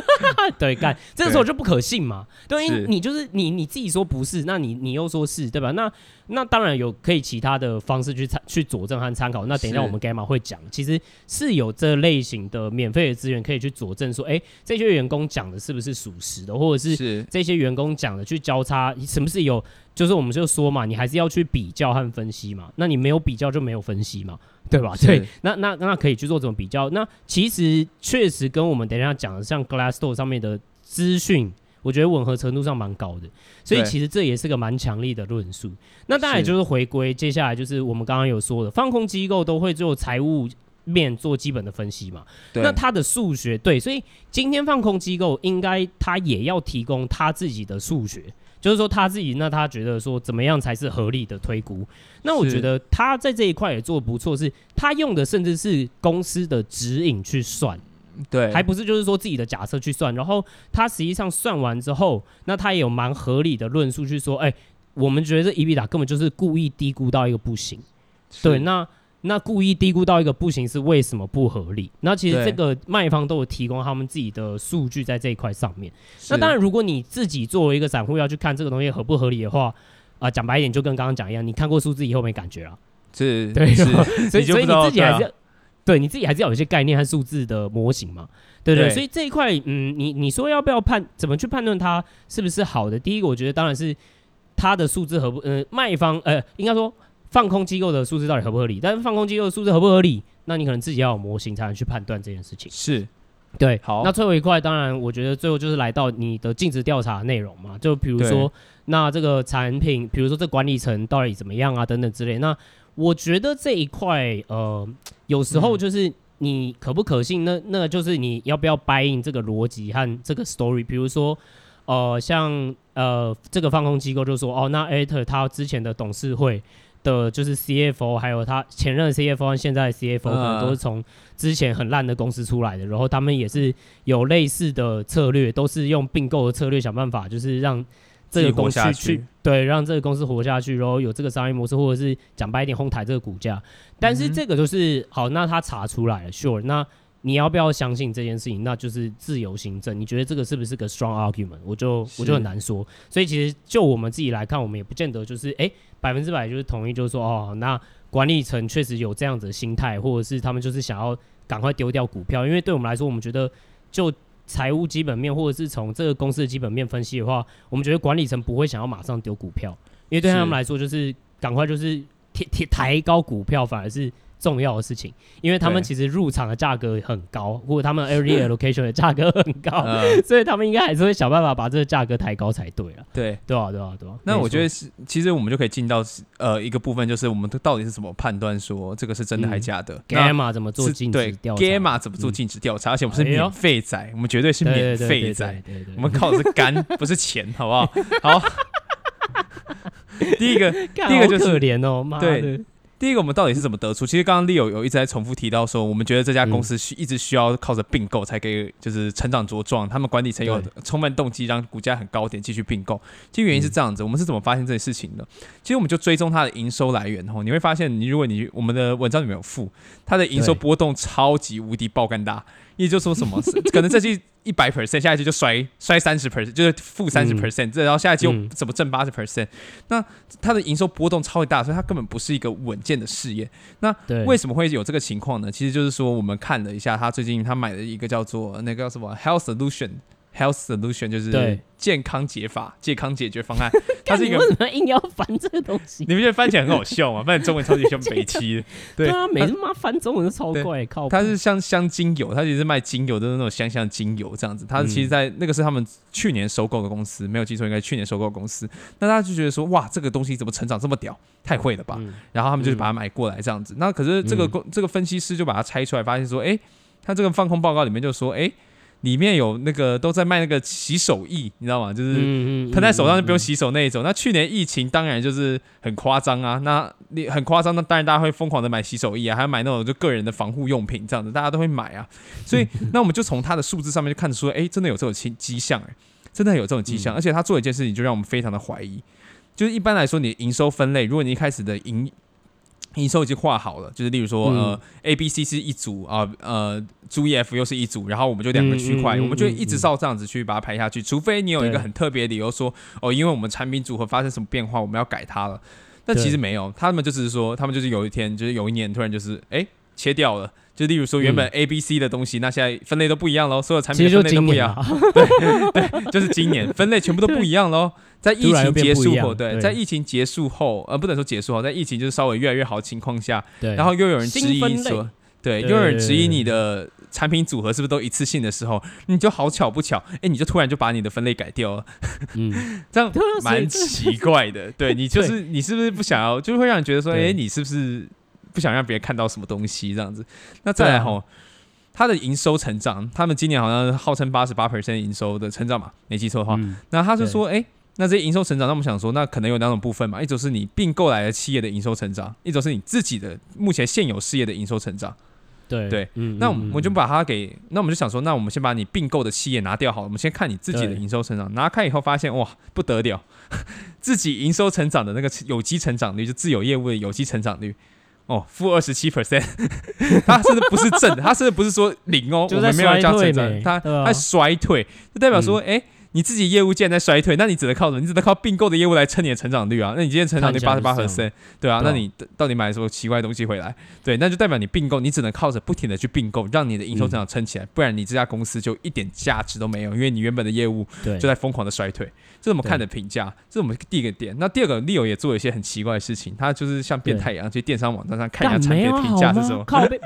对干，这个时候就不可信嘛，对，因为你就是你你自己说不是，那你你又说是对吧？那那那当然有可以其他的方式去参去佐证和参考。那等一下我们 Gamma 会讲，其实是有这类型的免费的资源可以去佐证说，哎、欸，这些员工讲的是不是属实的，或者是这些员工讲的去交叉，什么是有？就是我们就说嘛，你还是要去比较和分析嘛。那你没有比较就没有分析嘛，对吧？对，那那那可以去做这种比较？那其实确实跟我们等一下讲的像 Glassdoor 上面的资讯。我觉得吻合程度上蛮高的，所以其实这也是个蛮强力的论述。那当然就是回归，接下来就是我们刚刚有说的，放空机构都会做财务面做基本的分析嘛。那他的数学对，所以今天放空机构应该他也要提供他自己的数学，就是说他自己那他觉得说怎么样才是合理的推估。那我觉得他在这一块也做得不错，是他用的甚至是公司的指引去算。对，还不是就是说自己的假设去算，然后他实际上算完之后，那他也有蛮合理的论述去说，哎、欸，我们觉得这 EBITDA 根本就是故意低估到一个不行。对，那那故意低估到一个不行是为什么不合理？那其实这个卖方都有提供他们自己的数据在这一块上面。那当然，如果你自己作为一个散户要去看这个东西合不合理的话，啊、呃，讲白一点，就跟刚刚讲一样，你看过数字以后没感觉啊。是，对，是 所以所以你自己还是对你自己还是要有一些概念和数字的模型嘛，对不对，对？所以这一块，嗯，你你说要不要判，怎么去判断它是不是好的？第一个，我觉得当然是它的数字合不，呃，卖方，呃，应该说。放空机构的数字到底合不合理？但是放空机构的数字合不合理？那你可能自己要有模型才能去判断这件事情。是，对。好，那最后一块，当然我觉得最后就是来到你的尽职调查内容嘛。就比如说，那这个产品，比如说这管理层到底怎么样啊，等等之类。那我觉得这一块，呃，有时候就是你可不可信？那那就是你要不要 buy in 这个逻辑和这个 story？比如说，呃，像呃这个放空机构就说，哦，那 Ether 他之前的董事会。的就是 CFO，还有他前任 CFO 和现在 CFO 可能都是从之前很烂的公司出来的，然后他们也是有类似的策略，都是用并购的策略想办法，就是让这个公司去，去对，让这个公司活下去，然后有这个商业模式，或者是讲白一点，哄抬这个股价。但是这个就是好，那他查出来了，Sure，那。你要不要相信这件事情？那就是自由行政。你觉得这个是不是个 strong argument？我就我就很难说。所以其实就我们自己来看，我们也不见得就是哎百分之百就是同意，就是说哦，那管理层确实有这样子的心态，或者是他们就是想要赶快丢掉股票。因为对我们来说，我们觉得就财务基本面，或者是从这个公司的基本面分析的话，我们觉得管理层不会想要马上丢股票，因为对他们来说，就是赶快就是贴贴抬高股票，反而是。重要的事情，因为他们其实入场的价格很高，或者他们 early allocation 的价格很高，嗯、所以他们应该还是会想办法把这个价格抬高才对了。对，对啊，对啊，对啊。那我觉得是，其实我们就可以进到呃一个部分，就是我们到底是怎么判断说这个是真的还是假的？嗯、Gamma 怎么做禁止调查？Gamma 怎么做禁止调查？而且我们是免费仔、哎，我们绝对是免费仔，我们靠的是肝，不是钱，好不好？好。第一个，第一个就是可怜哦，妈的。对第一个，我们到底是怎么得出？其实刚刚 Leo 有一直在重复提到说，我们觉得这家公司需一直需要靠着并购才可以就是成长茁壮。他们管理层有充分动机让股价很高点继续并购。其实原因是这样子，我们是怎么发现这件事情的？其实我们就追踪它的营收来源吼，你会发现，你如果你我们的文章里面有附，它的营收波动超级无敌爆干大。也就是说什么？可能这季一百 percent，下一期就摔摔三十 percent，就是负三十 percent，这然后下一期又怎么挣八十 percent？那它的营收波动超级大，所以它根本不是一个稳健的事业。那为什么会有这个情况呢？其实就是说，我们看了一下，他最近他买了一个叫做那个叫什么 Health Solution。Health solution 就是健康解法、健康解决方案。它是一个为什么硬要翻这个东西？你不觉得翻起来很好笑吗？翻中文超级像北七的。对啊，每次妈翻中文都超怪。靠，它是香香精油，它其实是卖精油的那种香香精油这样子。它其实，在那个是他们去年收购的公司，没有记错，应该去年收购公司。那大家就觉得说，哇，这个东西怎么成长这么屌？太会了吧？嗯、然后他们就把它买过来这样子。那可是这个公、嗯、这个分析师就把它拆出来，发现说，哎、欸，他这个放空报告里面就说，哎、欸。里面有那个都在卖那个洗手液，你知道吗？就是喷在手上就不用洗手那一种。那去年疫情当然就是很夸张啊，那你很夸张，那当然大家会疯狂的买洗手液啊，还要买那种就个人的防护用品这样子，大家都会买啊。所以那我们就从它的数字上面就看得出，哎、欸，真的有这种迹迹象，哎，真的有这种迹象。而且他做一件事情就让我们非常的怀疑，就是一般来说你营收分类，如果你一开始的营营收已经画好了，就是例如说，呃，A、B、C 是一组啊，呃，猪 E、F 又是一组，然后我们就两个区块，我们就一直照这样子去把它排下去，除非你有一个很特别的理由说，哦，因为我们产品组合发生什么变化，我们要改它了。但其实没有，他们就只是说，他们就是有一天，就是有一年突然就是，哎，切掉了。就例如说，原本 A、B、C 的东西，那现在分类都不一样喽，所有产品分类都不一样。对 对，就是今年 分类全部都不一样喽。在疫情结束后，对，在疫情结束后，呃，不能说结束后，在疫情就是稍微越来越好的情况下，对，然后又有人质疑说，对，又有人质疑你的产品组合是不是都一次性的时候，你就好巧不巧，哎，你就突然就把你的分类改掉了，嗯，这样蛮奇怪的。对，你就是你是不是不想要，就会让人觉得说，哎，你是不是？不想让别人看到什么东西这样子，那再来吼，他的营收成长，他们今年好像号称八十八 percent 营收的成长嘛，没记错的话，嗯、那他是说，哎、欸，那这些营收成长，那我们想说，那可能有两种部分嘛，一种是你并购来的企业的营收成长，一种是你自己的目前现有事业的营收成长，对。对，嗯，那我们就把它给，那我们就想说，那我们先把你并购的企业拿掉好了，我们先看你自己的营收成长，拿开以后发现哇，不得了，自己营收成长的那个有机成长率，就自有业务的有机成长率。哦，负二十七 percent，它甚至不是正的，它甚至不是说零哦，我们没有叫成长，它它衰退，就代表说，哎、嗯。你自己业务既然在衰退，那你只能靠什么？你只能靠并购的业务来撑你的成长率啊。那你今天成长率八十八 percent，对啊，那你到底买了什么奇怪的东西回来？对，那就代表你并购，你只能靠着不停的去并购，让你的营收增长撑起来，不然你这家公司就一点价值都没有，因为你原本的业务就在疯狂的衰退。这是我们看的评价，这是我们第一个点。那第二个，Leo 也做了一些很奇怪的事情，他就是像变态一样，去电商网站上看一下产品的评价是什么。靠背，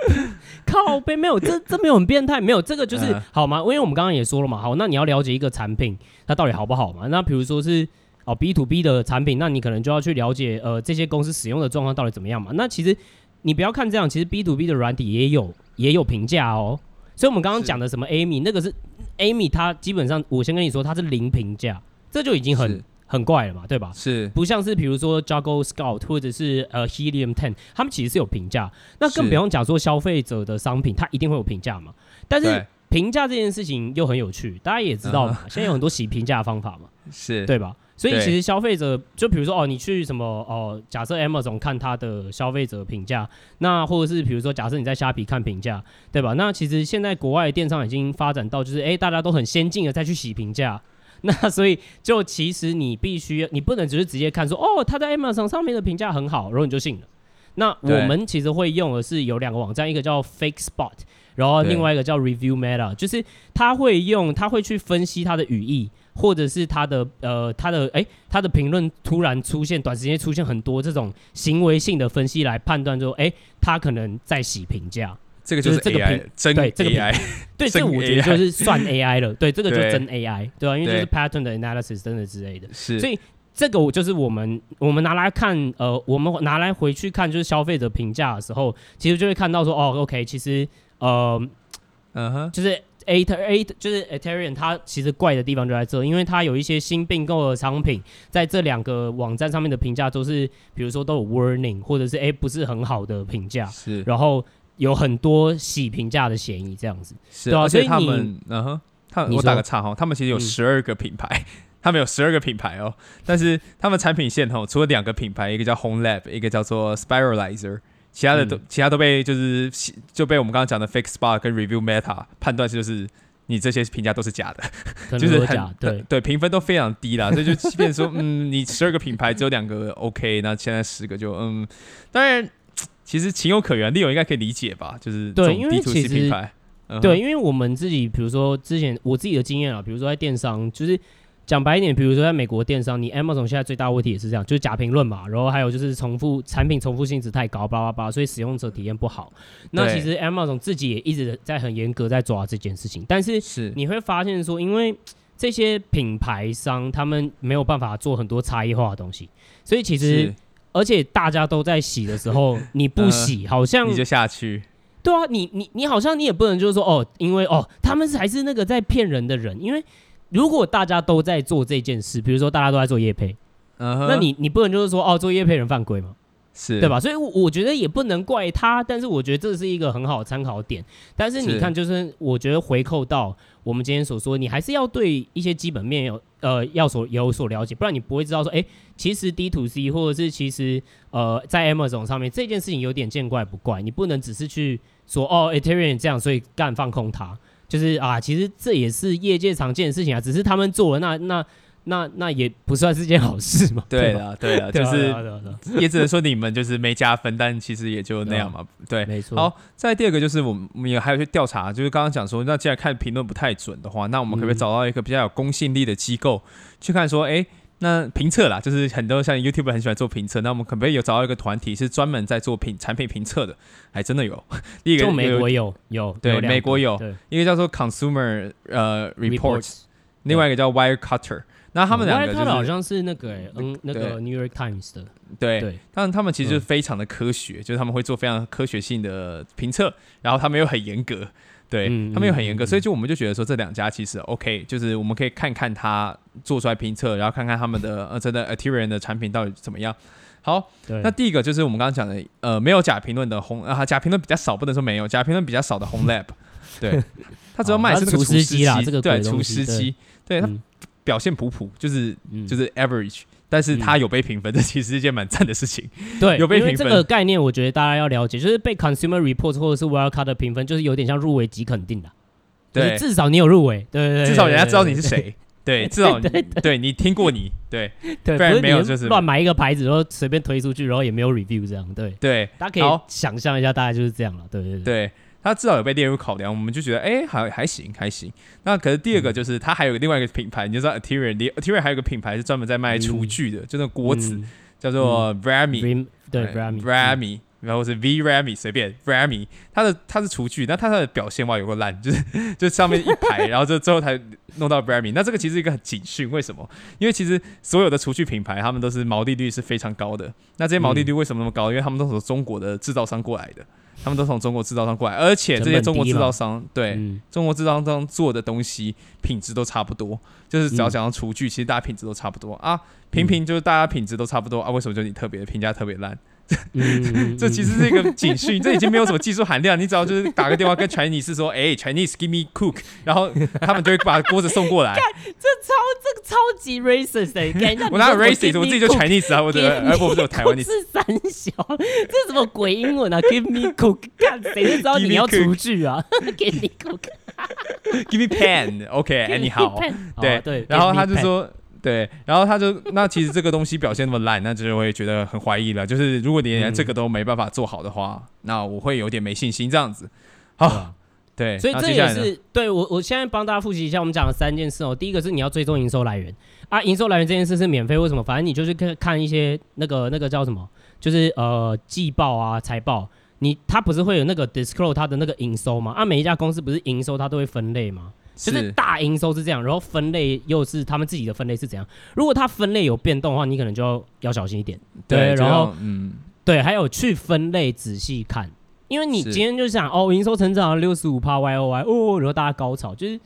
靠背没有，这这没有很变态，没有这个就是 好吗？因为我们刚刚也说了嘛，好，那你要了解一个产品它到底好不好嘛？那比如说是哦 B to B 的产品，那你可能就要去了解呃这些公司使用的状况到底怎么样嘛？那其实你不要看这样，其实 B to B 的软体也有也有评价哦。所以我们刚刚讲的什么 Amy，那个是 Amy，它基本上我先跟你说，它是零评价，这就已经很。很怪了嘛，对吧？是，不像是比如说 Juggle Scout 或者是呃 Helium Ten，他们其实是有评价。那更不用讲说消费者的商品，它一定会有评价嘛。但是评价这件事情又很有趣，大家也知道嘛，现在有很多洗评价的方法嘛，是对吧？所以其实消费者就比如说哦，你去什么哦，假设 Amazon 看他的消费者评价，那或者是比如说假设你在虾皮看评价，对吧？那其实现在国外的电商已经发展到就是哎，大家都很先进的再去洗评价。那所以就其实你必须，你不能只是直接看说哦，他在 Amazon 上面的评价很好，然后你就信了。那我们其实会用的是有两个网站，一个叫 Fake Spot，然后另外一个叫 Review Meta，就是他会用，他会去分析他的语义，或者是他的呃他的哎他的评论突然出现，短时间出现很多这种行为性的分析来判断说，哎，他可能在洗评价。这个就是这个评真 AI，对这个 AI，对这个我觉得就是算 AI 了，对这个就真 AI，对吧？因为就是 pattern 的 analysis 真的之类的，是，所以这个我就是我们我们拿来看，呃，我们拿来回去看，就是消费者评价的时候，其实就会看到说，哦，OK，其实呃，嗯哼，就是 A A 就是 Aterian 它其实怪的地方就在这，因为它有一些新并购的商品，在这两个网站上面的评价都是，比如说都有 warning，或者是哎不是很好的评价，是，然后。有很多洗评价的嫌疑，这样子。是对啊，所以他们，嗯哼，他我打个岔哈，他们其实有十二个品牌，嗯、他们有十二个品牌哦，但是他们产品线哈，除了两个品牌，一个叫 Home Lab，一个叫做 Spiralizer，其他的都、嗯、其他都被就是就被我们刚刚讲的 Fake Spot 跟 Review Meta 判断就是你这些评价都是假的，就是很对对评分都非常低啦，所以就即便说嗯，你十二个品牌只有两个 OK，那现在十个就嗯，当然。其实情有可原，Leo 应该可以理解吧？就是对，因为其实对，因为我们自己，比如说之前我自己的经验啊，比如说在电商，就是讲白一点，比如说在美国电商，你 Amazon 现在最大问题也是这样，就是假评论嘛，然后还有就是重复产品重复性质太高，叭叭叭，所以使用者体验不好。那其实 Amazon 自己也一直在很严格在抓这件事情，但是是你会发现说，因为这些品牌商他们没有办法做很多差异化的东西，所以其实。而且大家都在洗的时候，你不洗，好像你就下去。对啊，你你你好像你也不能就是说哦，因为哦，他们还是那个在骗人的人。因为如果大家都在做这件事，比如说大家都在做业配，那你你不能就是说哦，做业配人犯规嘛，是对吧？所以我觉得也不能怪他，但是我觉得这是一个很好的参考点。但是你看，就是我觉得回扣到我们今天所说，你还是要对一些基本面有呃要所有所了解，不然你不会知道说哎。其实 D to C 或者是其实呃在 Amazon 上面这件事情有点见怪不怪，你不能只是去说哦 Ethereum 这样，所以干放空它，就是啊，其实这也是业界常见的事情啊，只是他们做了那那那那也不算是件好事嘛。对的对的，就是 也只能说你们就是没加分，但其实也就那样嘛。对，没错。好，再第二个就是我们我们也还有去调查，就是刚刚讲说，那既然看评论不太准的话，那我们可不可以找到一个比较有公信力的机构去看说，哎？那评测啦，就是很多像 YouTube 很喜欢做评测，那我们可不可以有找到一个团体是专门在做评产品评测的？还真的有，第一个美国有有对，美国有一个叫做 Consumer 呃 Reports，另外一个叫 Wirecutter，那他们两个就是好像是那个嗯那个 New York Times 的，对，但他们其实就是非常的科学，就是他们会做非常科学性的评测，然后他们又很严格。对、嗯、他们又很严格，嗯、所以就我们就觉得说这两家其实 OK，就是我们可以看看他做出来评测，然后看看他们的呃真的 Ethereum 的产品到底怎么样。好，那第一个就是我们刚刚讲的呃没有假评论的 Home 啊，假评论比较少，不能说没有，假评论比较少的 Home Lab，对，他主要卖的是那个厨师机啦，这个对厨师机，对。他表现普普，就是、嗯、就是 average，但是他有被评分，这、嗯、其实是一件蛮赞的事情。对，有被评分。这个概念，我觉得大家要了解，就是被 Consumer Reports 或者是 Wirecard 的评分，就是有点像入围即肯定的。对，至少你有入围，对对对，至少人家知道你是谁。对，至少对对，你听过你，对对，不然没有就是乱买一个牌子，然后随便推出去，然后也没有 review 这样，对对，大家可以想象一下，大概就是这样了，对对对。他至少有被列入考量，我们就觉得哎，还还行还行。那可是第二个就是，他还有另外一个品牌，你就知道 Aterian，Aterian 还有个品牌是专门在卖厨具的，就那锅子叫做 Brami，对 Vrami，Vrami。然后是 V Rami 随便 Rami，它的它是厨具，那它的表现哇有个烂，就是 就上面一排，然后就最后才弄到 Rami。那这个其实一个很警讯，为什么？因为其实所有的厨具品牌，他们都是毛利率是非常高的。那这些毛利率为什么那么高？嗯、因为他们都是从中国的制造商过来的，他们都从中国制造商过来，而且这些中国制造商对、嗯、中国制造商做的东西品质都差不多。就是只要讲到厨具，其实大家品质都差不多啊，平平就是大家品质都差不多啊，为什么就你特别评价特别烂？嗯、这其实是一个警讯，这已经没有什么技术含量。你只要就是打个电话跟 Chinese 说，哎、欸、，Chinese give me cook，然后他们就会把锅子送过来。这超这个超级 racist 的、欸，我哪有 racist？我自己就 Chinese 啊，我的，哎，我不是有台湾的，是三小，这什么鬼英文啊？Give me cook，看谁知道你要厨具啊？Give me cook，Give me pen，OK，anyhow，对对，然后他就说。对，然后他就那其实这个东西表现那么烂，那就会觉得很怀疑了。就是如果你连这个都没办法做好的话，嗯、那我会有点没信心这样子。好，对，所以这也是对我我现在帮大家复习一下，我们讲了三件事哦。第一个是你要追踪营收来源啊，营收来源这件事是免费，为什么？反正你就是看看一些那个那个叫什么，就是呃季报啊财报，你它不是会有那个 disclose 它的那个营收吗？啊，每一家公司不是营收它都会分类吗？就是大营收是这样，然后分类又是他们自己的分类是怎样？如果它分类有变动的话，你可能就要要小心一点。对，然后嗯，对，还有去分类仔细看，因为你今天就想哦，营收成长六十五趴 Y O Y 哦，然后大家高潮，就是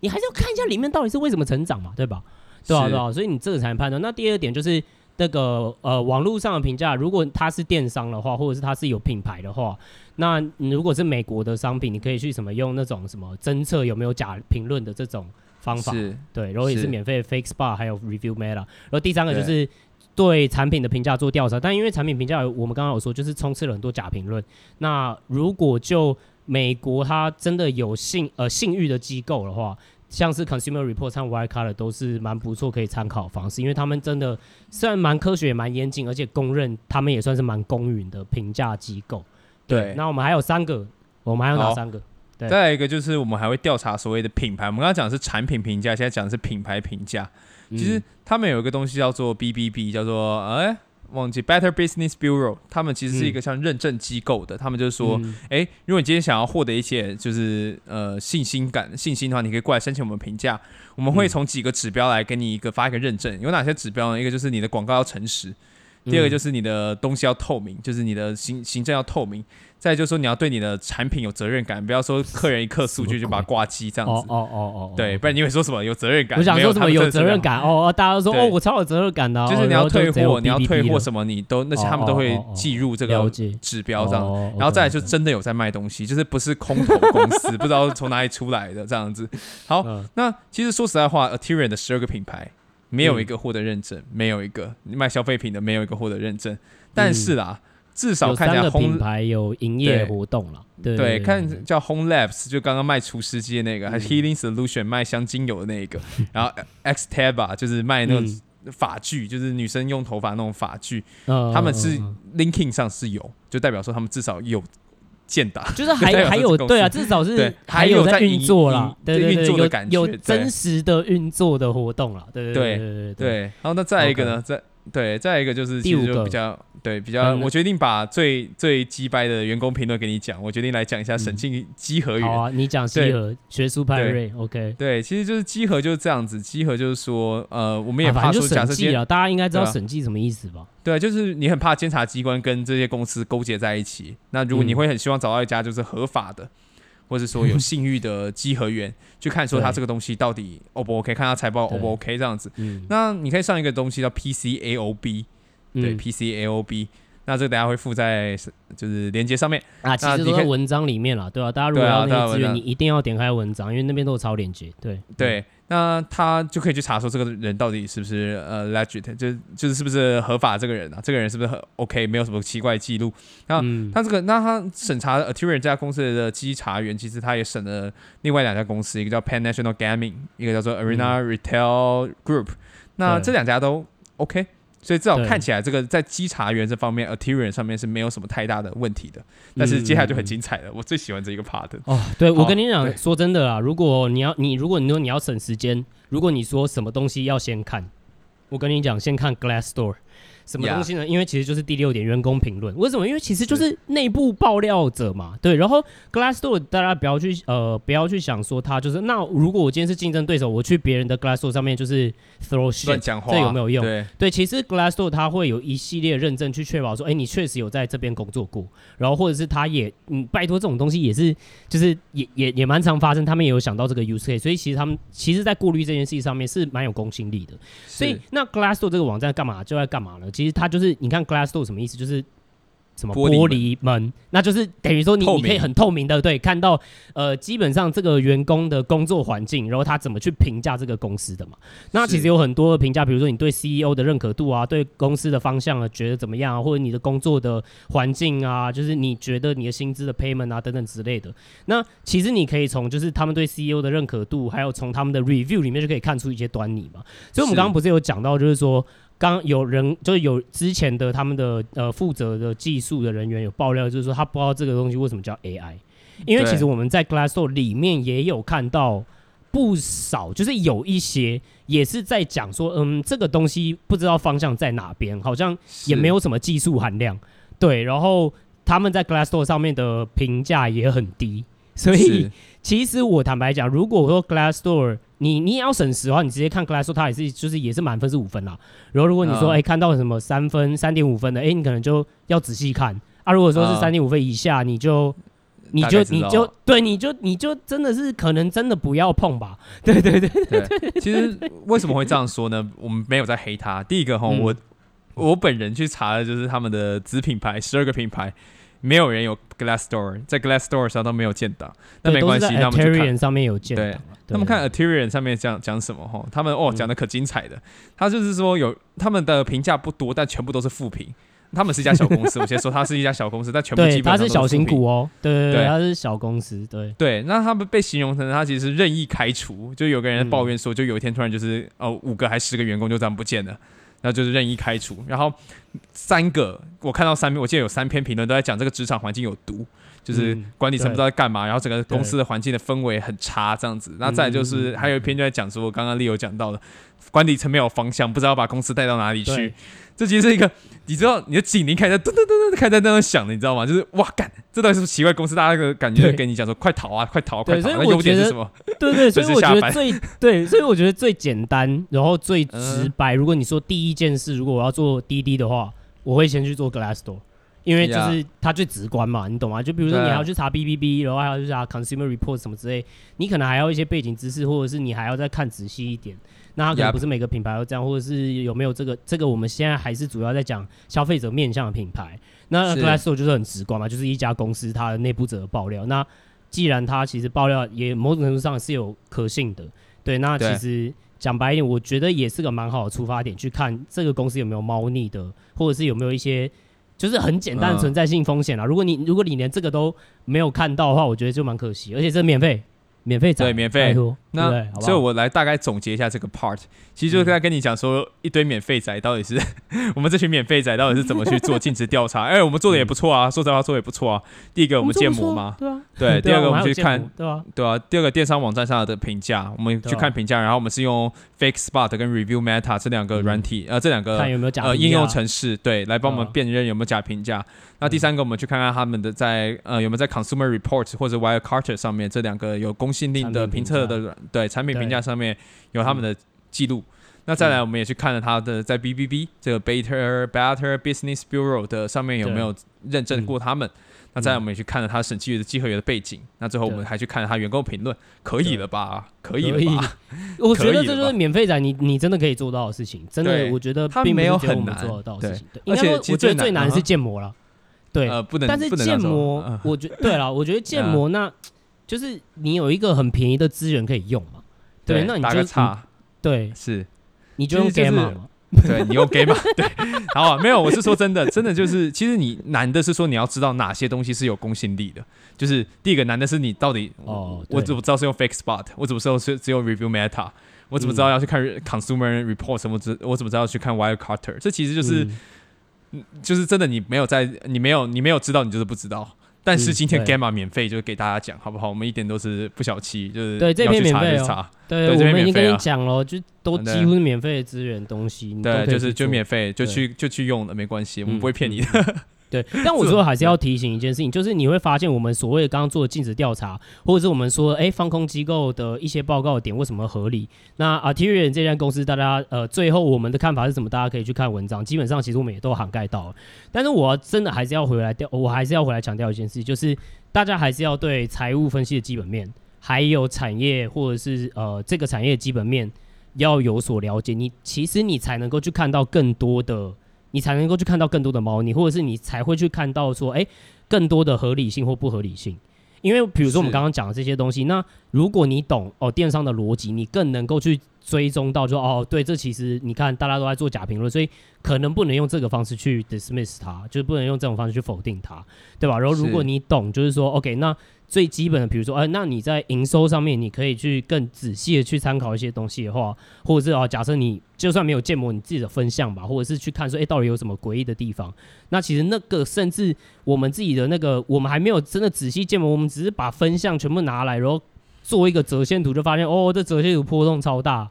你还是要看一下里面到底是为什么成长嘛，对吧？对啊，对啊，所以你这个才能判断。那第二点就是。那个呃，网络上的评价，如果它是电商的话，或者是它是有品牌的话，那如果是美国的商品，你可以去什么用那种什么侦测有没有假评论的这种方法，对，然后也是免费的 FakeSpot 还有 Review Meta，然后第三个就是对产品的评价做调查，但因为产品评价我们刚刚有说就是充斥了很多假评论，那如果就美国它真的有信呃信誉的机构的话。像是 Consumer Report 和 Wirecard 都是蛮不错可以参考的方式，因为他们真的虽然蛮科学也蛮严谨，而且公认他们也算是蛮公允的评价机构。对，那我们还有三个，我们还有哪三个？对，再来一个就是我们还会调查所谓的品牌。我们刚刚讲的是产品评价，现在讲的是品牌评价。其实他们有一个东西叫做 BBB，叫做哎。忘记 Better Business Bureau，他们其实是一个像认证机构的，嗯、他们就是说，哎、嗯欸，如果你今天想要获得一些就是呃信心感、信心的话，你可以过来申请我们评价，我们会从几个指标来给你一个发一个认证。有哪些指标呢？一个就是你的广告要诚实，第二个就是你的东西要透明，就是你的行行政要透明。再就是说，你要对你的产品有责任感，不要说客人一刻数据就把它挂机这样子。哦哦哦对，不然你会说什么有责任感？我想说什么有责任感？哦，大家都说哦，我超有责任感的。就是你要退货，你要退货什么，你都那些他们都会记入这个指标这样。然后再来就真的有在卖东西，就是不是空头公司，不知道从哪里出来的这样子。好，那其实说实在话，Aterian 的十二个品牌没有一个获得认证，没有一个你卖消费品的没有一个获得认证，但是啦。至少看起来 Home 品牌有营业活动了，对，看叫 Home Labs，就刚刚卖除湿机的那个，嗯、还是 Healing Solution 卖香精油的那个，然后 X Taba 就是卖那种发具，嗯、就是女生用头发那种发具，嗯、他们是 Linking 上是有，就代表说他们至少有建档，就是还 还有对啊，至少是还有在运作啦，对对对，有有真实的运作的活动啦，对对对对对，对。然后那再一个呢，再对再一个就是其实就比较。对，比较，我决定把最最鸡掰的员工评论给你讲。我决定来讲一下审计稽核员。好啊，你讲稽核学术派瑞，OK。对，其实就是稽核就是这样子。稽核就是说，呃，我们也怕说，假设大家应该知道审计什么意思吧？对，就是你很怕监察机关跟这些公司勾结在一起。那如果你会很希望找到一家就是合法的，或者说有 信誉的稽核员，去看说他这个东西到底 O 不 OK，看他财报 O 不 OK 这样子。那你可以上一个东西叫 PCAOB。对，P C A O B，那这个等下会附在就是连接上面啊，其实都在文章里面了，对吧？大家如果要那个资源，你一定要点开文章，因为那边都有超链接。对对，那他就可以去查说这个人到底是不是呃 legit，就就是是不是合法这个人啊？这个人是不是很 OK，没有什么奇怪记录？那、嗯、他这个，那他审查 Aterian 这家公司的稽查员，其实他也审了另外两家公司，一个叫 Pan National Gaming，一个叫做 Arena Retail Group、嗯。那这两家都 OK。所以至少看起来，这个在稽查员这方面，Aterian 上面是没有什么太大的问题的。但是接下来就很精彩了，嗯、我最喜欢这一个 part。哦，对，我跟你讲，说真的啊，如果你要你，如果你说你要省时间，如果你说什么东西要先看，我跟你讲，先看 Glassdoor。什么东西呢.因为其实就是第六点，员工评论。为什么？因为其实就是内部爆料者嘛。对，然后 Glassdoor 大家不要去呃不要去想说他就是那如果我今天是竞争对手，我去别人的 Glassdoor 上面就是 throw shit，乱讲话，这有没有用？对，对，其实 Glassdoor 它会有一系列认证去确保说，哎，你确实有在这边工作过，然后或者是他也嗯拜托这种东西也是就是也也也蛮常发生，他们也有想到这个 use case，所以其实他们其实在过滤这件事情上面是蛮有公信力的。所以那 Glassdoor 这个网站干嘛就在干嘛呢？其实它就是，你看 Glassdoor 什么意思？就是什么玻璃门，那就是等于说你你可以很透明的对看到，呃，基本上这个员工的工作环境，然后他怎么去评价这个公司的嘛？那其实有很多的评价，比如说你对 CEO 的认可度啊，对公司的方向啊，觉得怎么样啊，或者你的工作的环境啊，就是你觉得你的薪资的 payment 啊等等之类的。那其实你可以从就是他们对 CEO 的认可度，还有从他们的 review 里面就可以看出一些端倪嘛。所以我们刚刚不是有讲到，就是说。刚有人就是有之前的他们的呃负责的技术的人员有爆料，就是说他不知道这个东西为什么叫 AI，因为其实我们在 Glassdoor 里面也有看到不少，就是有一些也是在讲说，嗯，这个东西不知道方向在哪边，好像也没有什么技术含量，对，然后他们在 Glassdoor 上面的评价也很低，所以其实我坦白讲，如果说 Glassdoor 你你也要省时的话，你直接看 Glassdoor，它也是就是也是满分是五分啦。然后如果你说哎、嗯欸、看到什么三分、三点五分的，哎、欸、你可能就要仔细看啊。如果说是三点五分以下，你就你就你就对你就你就真的是可能真的不要碰吧。对对对对，对。其实为什么会这样说呢？我们没有在黑他。第一个哈，我我本人去查的就是他们的子品牌十二个品牌。没有人有 Glassdoor，在 Glassdoor 上都没有见到，那没关系，那我们就看上面有建档。对，他们看 Aterian 上面讲讲什么哈？他们哦讲的可精彩的，他就是说有他们的评价不多，但全部都是负评。他们是一家小公司，我先说他是一家小公司，但全部基本上都是小型股哦，对对对，他是小公司，对对。那他们被形容成他其实任意开除，就有个人抱怨说，就有一天突然就是哦五个还十个员工就这样不见了。然后就是任意开除，然后三个我看到三篇，我记得有三篇评论都在讲这个职场环境有毒，就是管理层不知道在干嘛，然后整个公司的环境的氛围很差这样子。那再就是还有一篇就在讲说，我刚刚 Leo 讲到的，管理层没有方向，不知道把公司带到哪里去。这其实是一个，你知道你的警铃开在噔噔噔噔开在那样响的，你知道吗？就是哇干，这到底是不是奇怪公司？大家那个感觉跟你讲说，快逃啊，快逃，快逃！那优点是什么？对对，所以 我觉得最对，所以我觉得最简单，然后最直白。如果你说第一件事，如果我要做滴滴的话，我会先去做 Glassdoor，因为就是它最直观嘛，你懂吗？就比如说你还要去查 B B B，然后还要去查 Consumer Report 什么之类，你可能还要一些背景知识，或者是你还要再看仔细一点。那它可能不是每个品牌都这样，或者是有没有这个这个？我们现在还是主要在讲消费者面向的品牌。那 Glassdoor 就是很直观嘛，就是一家公司它的内部者的爆料。那既然它其实爆料也某种程度上是有可信的，对，那其实讲白一点，我觉得也是个蛮好的出发点，去看这个公司有没有猫腻的，或者是有没有一些就是很简单的存在性风险啊。如果你如果你连这个都没有看到的话，我觉得就蛮可惜，而且这免费。免费对，免费。那所以，我来大概总结一下这个 part，其实就是在跟你讲说，一堆免费仔到底是 我们这群免费仔到底是怎么去做尽职调查？哎，我们做的也不错啊，说实话做的也不错啊。第一个，我们建模嘛，对对。第二个，我们去看，对啊，对啊。第二个，电商网站上的评价，我们去看评价，然后我们是用 Fake Spot 跟 Review Meta 这两个软体，呃，这两个呃应用程式，对，来帮我们辨认有没有假评价。那第三个，我们去看看他们的在呃有没有在 Consumer Report 或者 Wirecutter 上面这两个有公信力的评测的对产品评价上面有他们的记录。那再来，我们也去看了他的在 BBB 这个 Better Better Business Bureau 的上面有没有认证过他们。那再来，我们也去看了他审计员的稽核员的背景。那最后，我们还去看了他员工评论，可以了吧？可以了吧？我觉得这就是免费仔，你你真的可以做到的事情。真的，我觉得并没有很难做得到的事情。而且我觉得最难是建模了。对，呃、不能，但是建模，呃、我觉对了，我觉得建模 那，就是你有一个很便宜的资源可以用嘛。对，那你打个叉，对，是，你就用 Gamma 嘛。对你用 Gamma 对，好，没有，我是说真的，真的就是，其实你难的是说你要知道哪些东西是有公信力的，就是第一个难的是你到底，哦，我怎么知道是用 Fake Spot，我怎么知道是只有 Review Meta，我怎么知道要去看 Consumer Report 什么之？我怎么知道要去看 Wirecutter？这其实就是，嗯，就是真的你没有在，你没有，你没有知道，你就是不知道。但是今天 Gamma 免费，就给大家讲，好不好？我们一点都是不小气，就是对这边免费哦。对，我们已经跟你讲了，就都几乎是免费的资源东西。对，就是就免费，就去就去用了，没关系，我们不会骗你的。对，但我说还是要提醒一件事情，就是你会发现我们所谓的刚刚做的尽职调查，或者是我们说哎放空机构的一些报告点为什么合理？那 Arterion 这家公司，大家呃最后我们的看法是什么？大家可以去看文章，基本上其实我们也都涵盖到了。但是我真的还是要回来调，我还是要回来强调一件事，就是大家还是要对财务分析的基本面，还有产业或者是呃这个产业的基本面要有所了解，你其实你才能够去看到更多的。你才能够去看到更多的猫腻，或者是你才会去看到说，哎，更多的合理性或不合理性。因为比如说我们刚刚讲的这些东西，那如果你懂哦电商的逻辑，你更能够去追踪到说，哦，对，这其实你看大家都在做假评论，所以可能不能用这个方式去 dismiss 它，就是不能用这种方式去否定它，对吧？然后如果你懂，就是说，OK，那。最基本的，比如说，哎、那你在营收上面，你可以去更仔细的去参考一些东西的话，或者是啊，假设你就算没有建模你自己的分项吧，或者是去看说，哎，到底有什么诡异的地方？那其实那个甚至我们自己的那个，我们还没有真的仔细建模，我们只是把分项全部拿来，然后做一个折线图，就发现哦，这折线图波动超大。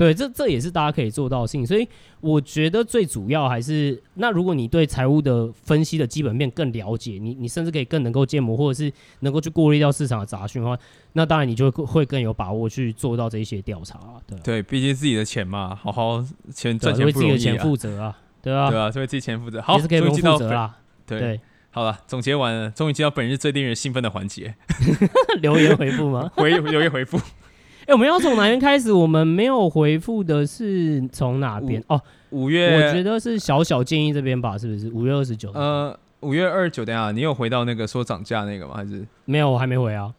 对，这这也是大家可以做到的事情，所以我觉得最主要还是，那如果你对财务的分析的基本面更了解，你你甚至可以更能够建模，或者是能够去过滤掉市场的杂讯的话，那当然你就会会更有把握去做到这一些调查。对对，毕竟自己的钱嘛，好好钱赚钱为自己的钱负责啊，对啊，对啊，为自己钱负责，好，也是可以不用负责啦。对，对好了，总结完了，终于进到本日最令人兴奋的环节，留言回复吗？回留言回复。欸、我们要从哪边开始？我们没有回复的是从哪边？哦，五月，我觉得是小小建议这边吧，是不是？五月二十九。呃，五月二十九，等下，你有回到那个说涨价那个吗？还是没有？我还没回啊。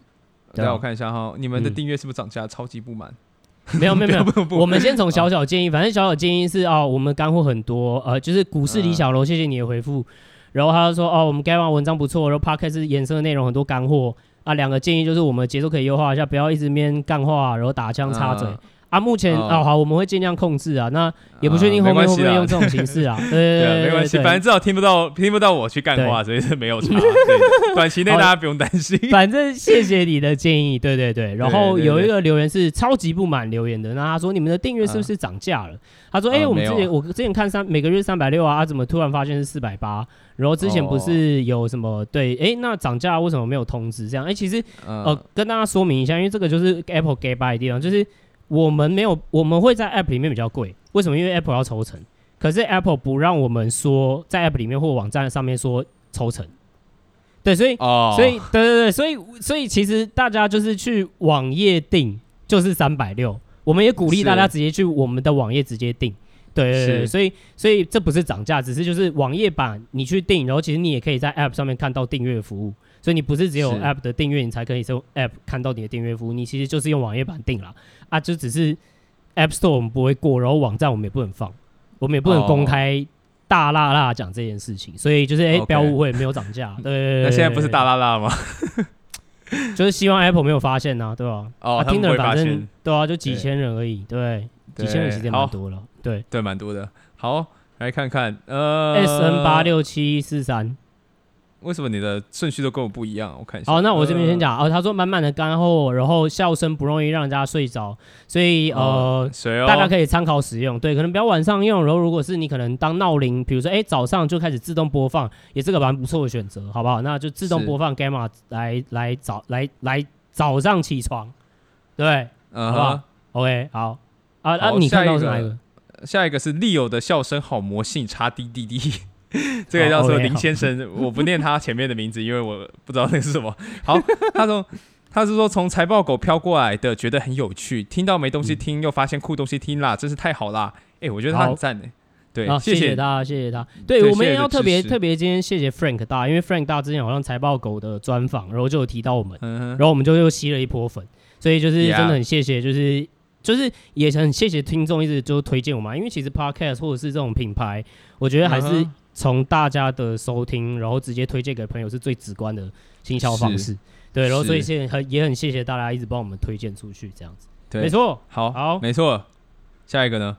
等下我看一下哈，你们的订阅是不是涨价？嗯、超级不满。没有没有 没有，我们先从小小建议，反正小小建议是哦，我们干货很多，呃，就是股市李小楼，谢谢你的回复。然后他就说哦，我们该完文章不错，然后 Podcast 衍生的内容很多干货。啊，两个建议就是我们节奏可以优化一下，不要一直面干话，然后打枪插嘴。啊，目前啊好，我们会尽量控制啊。那也不确定后面会不会用这种形式啊。对对，没关系，反正至少听不到听不到我去干话，所以是没有差。短期内大家不用担心。反正谢谢你的建议，对对对。然后有一个留言是超级不满留言的，那他说你们的订阅是不是涨价了？他说哎，我们之前我之前看三每个月三百六啊，啊怎么突然发现是四百八？然后之前不是有什么对哎，那涨价为什么没有通知？这样哎，其实呃跟大家说明一下，因为这个就是 Apple get by 的地方，就是。我们没有，我们会在 App 里面比较贵，为什么？因为 Apple 要抽成，可是 Apple 不让我们说在 App 里面或网站上面说抽成。对，所以，oh. 所以，对对对，所以，所以其实大家就是去网页订就是三百六，我们也鼓励大家直接去我们的网页直接订。对对对，所以，所以这不是涨价，只是就是网页版你去订，然后其实你也可以在 App 上面看到订阅服务。所以你不是只有 App 的订阅，你才可以用 App 看到你的订阅服务，你其实就是用网页版订了啊，就只是 App Store 我们不会过，然后网站我们也不能放，我们也不能公开大辣辣讲这件事情，所以就是哎、欸，不要误会，没有涨价。对，那现在不是大辣辣吗？就是希望 Apple 没有发现呐、啊，对吧？哦，啊、听的人反正对啊，就几千人而已，对，对几千人其实也蛮多了，对对，蛮多的。好，来看看，呃，S N 八六七四三。为什么你的顺序都跟我不一样？我看一下。好，那我这边先讲。呃、哦，他说满满的干货，然后笑声不容易让人家睡着，所以呃，哦、大家可以参考使用。对，可能不要晚上用。然后如果是你可能当闹铃，比如说哎早上就开始自动播放，也是个蛮不错的选择，好不好？那就自动播放 Gamma 来来早来来早上起床，对，嗯、好不好？OK，好。啊那啊，你看到是哪一个？下一个是 Leo 的笑声好魔性，叉滴滴滴。这个叫做林先生，我不念他前面的名字，因为我不知道那是什么。好，他说他是说从财报狗飘过来的，觉得很有趣，听到没东西听，又发现酷东西听啦，真是太好啦！哎，我觉得他很赞哎。对，谢谢他，谢谢他。对，我们也要特别特别今天谢谢 Frank 大，因为 Frank 大之前好像财报狗的专访，然后就有提到我们，然后我们就又吸了一波粉，所以就是真的很谢谢，就是就是也很谢谢听众一直就推荐我们，因为其实 podcast 或者是这种品牌，我觉得还是从大家的收听，然后直接推荐给朋友是最直观的行销方式。对，然后所以现在很也很谢谢大家一直帮我们推荐出去这样子。对，没错，好，好，没错。下一个呢？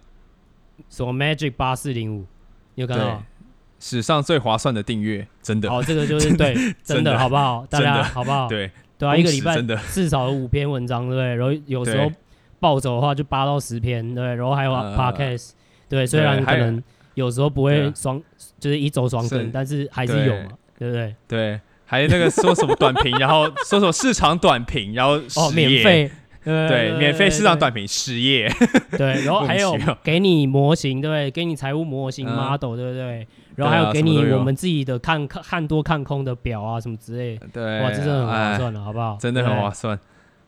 什么 Magic 八四零五？你有看到？史上最划算的订阅，真的。好，这个就是对，真的好不好？大家好不好？对对啊，一个礼拜至少有五篇文章，对不对？然后有时候暴走的话就八到十篇，对。然后还有 Podcast，对。虽然可能有时候不会双，就是一周双更，但是还是有嘛，对不对？对。还有那个说什么短评，然后说什么市场短评，然后 哦免费，对，免费市场短评十页，对。然后还有给你模型，对不对？给你财务模型 model，对不对？然后还有给你我们自己的看看看多看空的表啊，什么之类的。对，哇，这真的很划算了，好不好？真的很划算。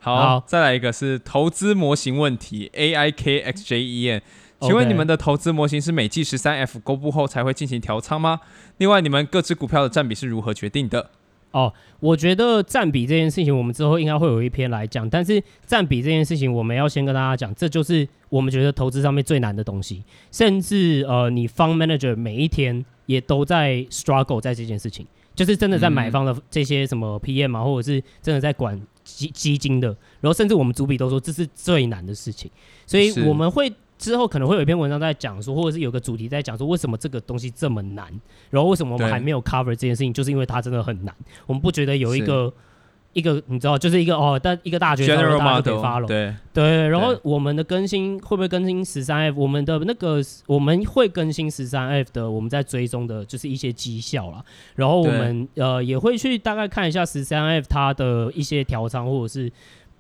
好，再来一个是投资模型问题，A I K X J E N，请问你们的投资模型是每季十三 F 公布后才会进行调仓吗？另外，你们各支股票的占比是如何决定的？哦，我觉得占比这件事情，我们之后应该会有一篇来讲。但是占比这件事情，我们要先跟大家讲，这就是我们觉得投资上面最难的东西。甚至呃，你 fund manager 每一天也都在 struggle 在这件事情，就是真的在买方的这些什么 PM 啊，或者是真的在管基基金的，然后甚至我们主笔都说这是最难的事情，所以我们会。之后可能会有一篇文章在讲说，或者是有个主题在讲说，为什么这个东西这么难，然后为什么我们还没有 cover 这件事情，就是因为它真的很难。我们不觉得有一个一个你知道，就是一个哦，但一个大绝招大家都可以 follow。对对，然后我们的更新会不会更新十三 F？我们的那个我们会更新十三 F 的，我们在追踪的就是一些绩效啦。然后我们呃也会去大概看一下十三 F 它的一些调仓或者是。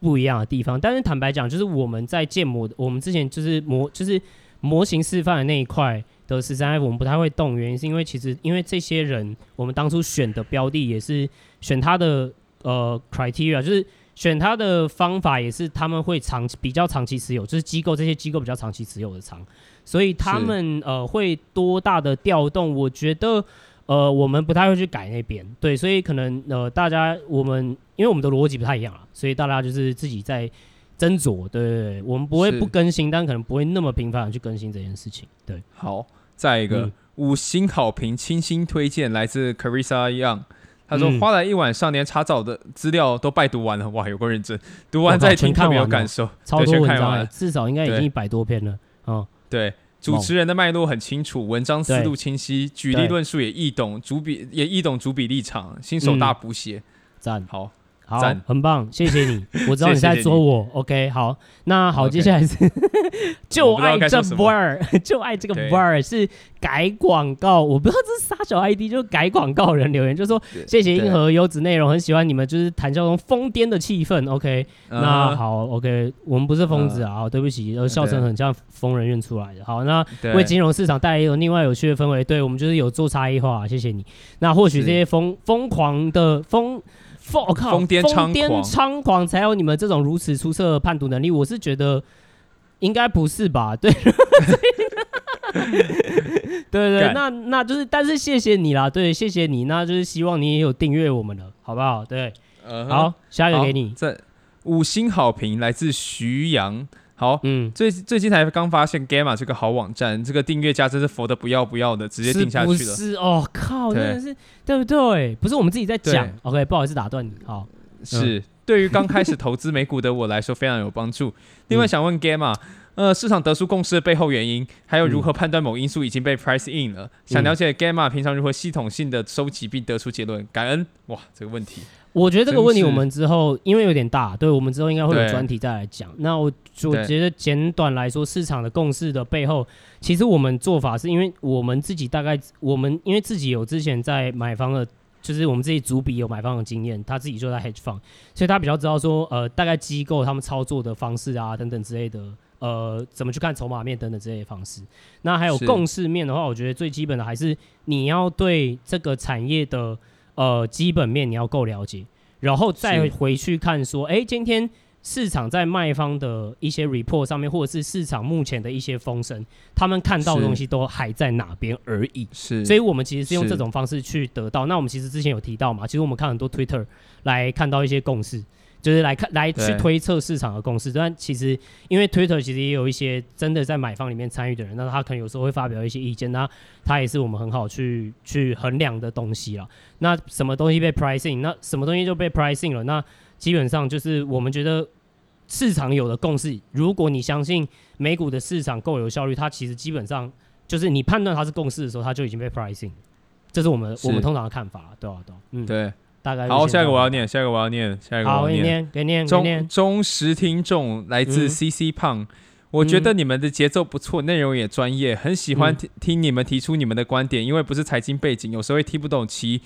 不一样的地方，但是坦白讲，就是我们在建模，我们之前就是模，就是模型示范的那一块的十三 F，我们不太会动，原因是因为其实因为这些人，我们当初选的标的也是选他的呃 criteria，就是选它的方法也是他们会长期比较长期持有，就是机构这些机构比较长期持有的仓，所以他们呃会多大的调动，我觉得。呃，我们不太会去改那边，对，所以可能呃，大家我们因为我们的逻辑不太一样啊，所以大家就是自己在斟酌，对，对，对，我们不会不更新，但可能不会那么频繁的去更新这件事情，对。好，再一个、嗯、五星好评，清新推荐，来自 Carissa Young，他说、嗯、花了一晚上，连查找的资料都拜读完了，哇，有够认真，读完再听特别有感受，超多文章了，至少应该已经一百多篇了，啊、嗯，对。主持人的脉络很清楚，文章思路清晰，举例论述也易懂，主笔也易懂，主笔立场，新手大补写，赞、嗯，好。好，很棒，谢谢你。我知道你在说我，OK。好，那好，接下来是 就爱这 bar，就爱这个 bar 是改广告。我不知道这是啥小 ID，就是改广告人留言，就说谢谢硬核优质内容，很喜欢你们，就是谈笑中疯癫的气氛。OK，、uh. 那好，OK，我们不是疯子啊，uh. 对不起，呃，笑声很像疯人院出来的。好，那为金融市场带来一种另外有趣的氛围，对我们就是有做差异化，谢谢你。那或许这些疯疯狂的疯。疯我靠！疯癫猖狂才有你们这种如此出色的判读能力。我是觉得应该不是吧？对，对对对，那那就是，但是谢谢你啦，对，谢谢你，那就是希望你也有订阅我们了，好不好？对，uh. 好，下一个给你，这五星好评来自徐阳。好，嗯，最最近才刚发现 Gamma 这个好网站，这个订阅价真是佛的不要不要的，直接定下去了。是是哦，靠，真的是对不对？不是我们自己在讲。OK，不好意思打断你。好，是、嗯、对于刚开始投资美股的我来说非常有帮助。另外想问 Gamma，呃，市场得出共识的背后原因，还有如何判断某因素已经被 price in 了？嗯、想了解 Gamma 平常如何系统性的收集并得出结论？感恩。哇，这个问题。我觉得这个问题我们之后因为有点大，对我们之后应该会有专题再来讲。那我我觉得简短来说，市场的共识的背后，其实我们做法是因为我们自己大概我们因为自己有之前在买方的，就是我们自己主笔有买方的经验，他自己就在 hedge fund，所以他比较知道说呃大概机构他们操作的方式啊等等之类的，呃怎么去看筹码面等等这些方式。那还有共识面的话，我觉得最基本的还是你要对这个产业的。呃，基本面你要够了解，然后再回去看说，哎，今天市场在卖方的一些 report 上面，或者是市场目前的一些风声，他们看到的东西都还在哪边而已。是，所以我们其实是用这种方式去得到。那我们其实之前有提到嘛，其实我们看很多 Twitter 来看到一些共识。就是来看来去推测市场的共识。但其实因为 Twitter 其实也有一些真的在买方里面参与的人，那他可能有时候会发表一些意见，那他也是我们很好去去衡量的东西了。那什么东西被 pricing，那什么东西就被 pricing 了。那基本上就是我们觉得市场有的共识，如果你相信美股的市场够有效率，它其实基本上就是你判断它是共识的时候，它就已经被 pricing。这是我们我们通常的看法，对吧？对，嗯，对，大概好，下一个我要念，下一个我要念，下一个我要念，给念，忠忠实听众来自 CC 胖，我觉得你们的节奏不错，内容也专业，很喜欢听听你们提出你们的观点，因为不是财经背景，有时候会听不懂其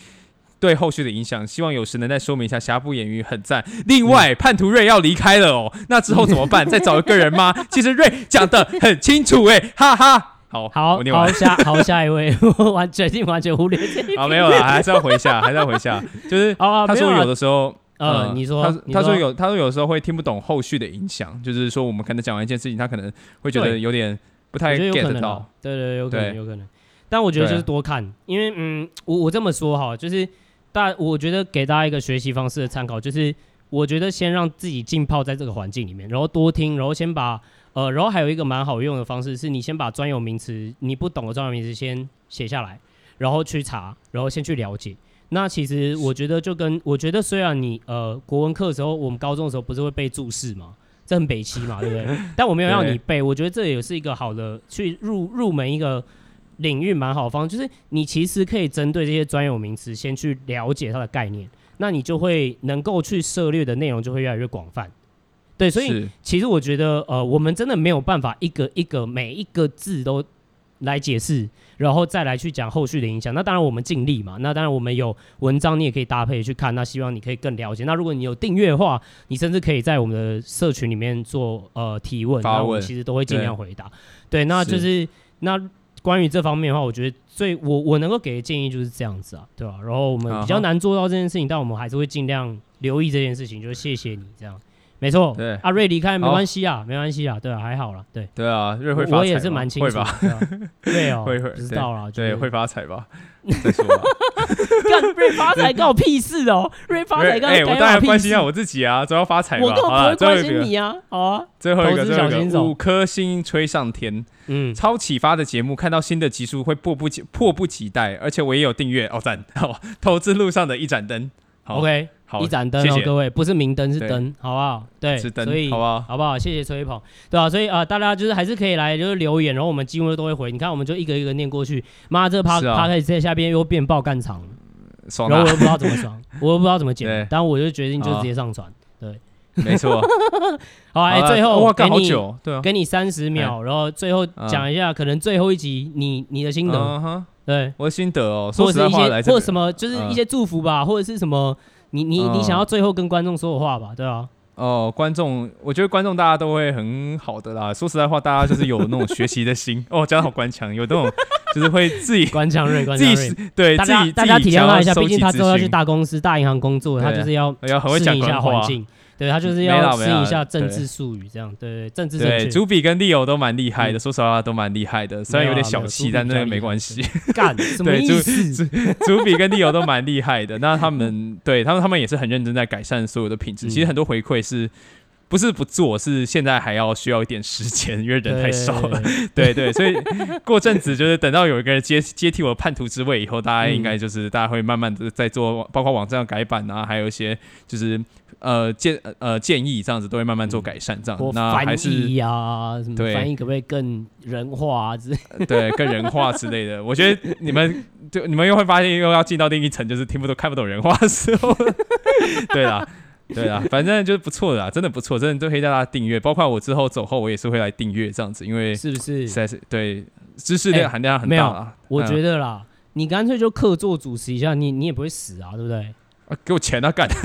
对后续的影响，希望有时能再说明一下。瑕不掩瑜，很赞。另外，叛徒瑞要离开了哦，那之后怎么办？再找一个人吗？其实瑞讲的很清楚，哎，哈哈。好好好下好下一位，我完决定完全忽略这一。好，没有了，还是要回下，还是要回下。就是他说有的时候，呃，你说他他说有他说有时候会听不懂后续的影响，就是说我们可能讲完一件事情，他可能会觉得有点不太 get 到。对对，有可能有可能。但我觉得就是多看，因为嗯，我我这么说哈，就是大我觉得给大家一个学习方式的参考，就是我觉得先让自己浸泡在这个环境里面，然后多听，然后先把。呃，然后还有一个蛮好用的方式，是你先把专有名词，你不懂的专有名词先写下来，然后去查，然后先去了解。那其实我觉得就跟我觉得，虽然你呃国文课的时候，我们高中的时候不是会背注释吗，这很北七嘛，对不对？但我没有让你背，我觉得这也是一个好的去入入门一个领域蛮好的方，就是你其实可以针对这些专有名词先去了解它的概念，那你就会能够去涉猎的内容就会越来越广泛。对，所以其实我觉得，呃，我们真的没有办法一个一个每一个字都来解释，然后再来去讲后续的影响。那当然我们尽力嘛。那当然我们有文章，你也可以搭配去看。那希望你可以更了解。那如果你有订阅的话，你甚至可以在我们的社群里面做呃提问，那我们其实都会尽量回答。对，对，那就是，是那关于这方面的话，我觉得最我我能够给的建议就是这样子啊，对吧？然后我们比较难做到这件事情，啊、但我们还是会尽量留意这件事情。就是谢谢你这样。没错，对，阿瑞离开没关系啊，没关系啊，对啊，还好了，对，对啊，瑞会发财，我也是蛮清楚？对哦，会会知道了，对，会发财吧？再说吧，干瑞发财干我屁事哦，瑞发财干哎，我当然关心一下我自己啊，总要发财吧？我根本不会关心你啊，好啊，最后一个，最后一个，五颗星吹上天，嗯，超启发的节目，看到新的集数会迫不及迫不及待，而且我也有订阅，哦赞，好，投资路上的一盏灯，OK。好，一盏灯哦，各位，不是明灯是灯，好不好？对，是灯，所以好不好？好不好？谢谢吹捧，对啊，所以啊，大家就是还是可以来就是留言，然后我们几乎都会回。你看，我们就一个一个念过去。妈，这趴趴开始在下边又变爆干长，然后我又不知道怎么爽，我又不知道怎么剪，但我就决定就直接上传。对，没错。好，哎，最后哇，给你，对，给你三十秒，然后最后讲一下，可能最后一集你你的心得，对，我的心得哦，或者是一些或者什么，就是一些祝福吧，或者是什么。你你你想要最后跟观众说的话吧，对啊。哦，观众，我觉得观众大家都会很好的啦。说实在话，大家就是有那种学习的心。哦，讲得好官腔，有那种就是会自己官腔锐，官腔锐。对，自己大家体谅他一下，毕竟他之后要去大公司、大银行工作，他就是要要很会讲一下环境。对，他就是要吃一下政治术语，这样对对，政治正确。对，主笔跟利友都蛮厉害的，说实话都蛮厉害的，虽然有点小气，但那个没关系。干 什么意思？朱比跟利友都蛮厉害的，那他们对他们他们也是很认真在改善所有的品质。其实很多回馈是不是不做，是现在还要需要一点时间，因为人太少了。对 对，所以过阵子就是等到有一个人接接替我叛徒之位以后，大家应该就是大家会慢慢的在做，包括网站改版啊，还有一些就是。呃建呃建议这样子都会慢慢做改善，这样那还是呀，什么翻译可不可以更人化之类？对，更人化之类的。我觉得你们就你们又会发现又要进到另一层，就是听不懂看不懂人话的时候。对啦，对啊，反正就是不错的啦，真的不错，真的都可以让大家订阅。包括我之后走后，我也是会来订阅这样子，因为是不是？实在是对知识量含量很大啊。我觉得啦，你干脆就客座主持一下，你你也不会死啊，对不对？啊，给我钱啊，干！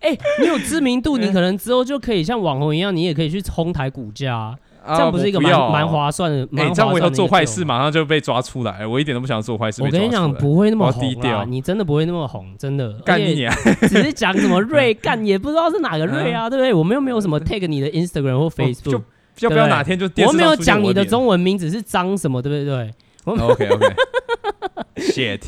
哎、欸，你有知名度，你可能之后就可以像网红一样，你也可以去哄抬股价，啊，这样不是一个蛮蛮划算的？哎、欸，这样我以后做坏事马上就被抓出来，我一点都不想做坏事。我跟你讲，不会那么红啦，你真的不会那么红，真的。干你啊！只是讲什么瑞 干，也不知道是哪个瑞啊，对不对？我们又没有什么 take 你的 Instagram 或 Facebook，就要不要哪天就我没有讲你的中文名字是张什么，对不对？我们 OK OK。Shit，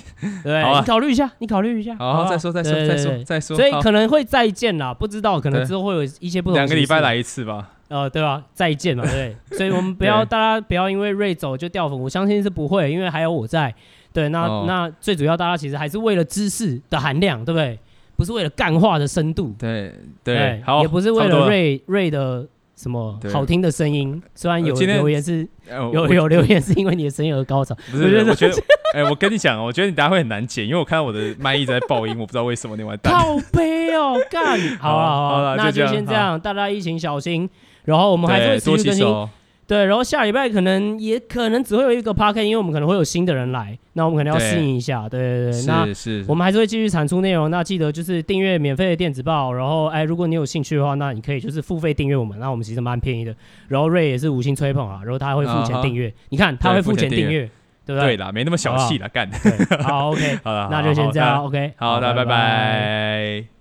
对，啊你考虑一下，你考虑一下。好，再说再说再说再说。所以可能会再见啦，不知道，可能之后会有一些不同。两个礼拜来一次吧。呃，对吧？再见嘛，对。所以我们不要大家不要因为瑞走就掉粉，我相信是不会，因为还有我在。对，那那最主要大家其实还是为了知识的含量，对不对？不是为了干话的深度。对对，好，也不是为了瑞瑞的。什么好听的声音？虽然有留言是，有有留言是因为你的声音而高潮。不是，我觉得，哎，我跟你讲，我觉得你等下会很难剪，因为我看到我的麦一直在爆音，我不知道为什么。你完蛋。靠杯哦，干！好了好了，那就先这样，大家疫情小心。然后我们还是会持续更新。对，然后下礼拜可能也可能只会有一个 podcast，因为我们可能会有新的人来，那我们可能要适应一下。对对对，那我们还是会继续产出内容。那记得就是订阅免费的电子报，然后哎，如果你有兴趣的话，那你可以就是付费订阅我们。那我们其实蛮便宜的。然后瑞也是五星吹捧啊，然后他会付钱订阅。你看他会付钱订阅，对不对？对啦，没那么小气了，干。好，OK，好了，那就先这样，OK，好，那拜拜。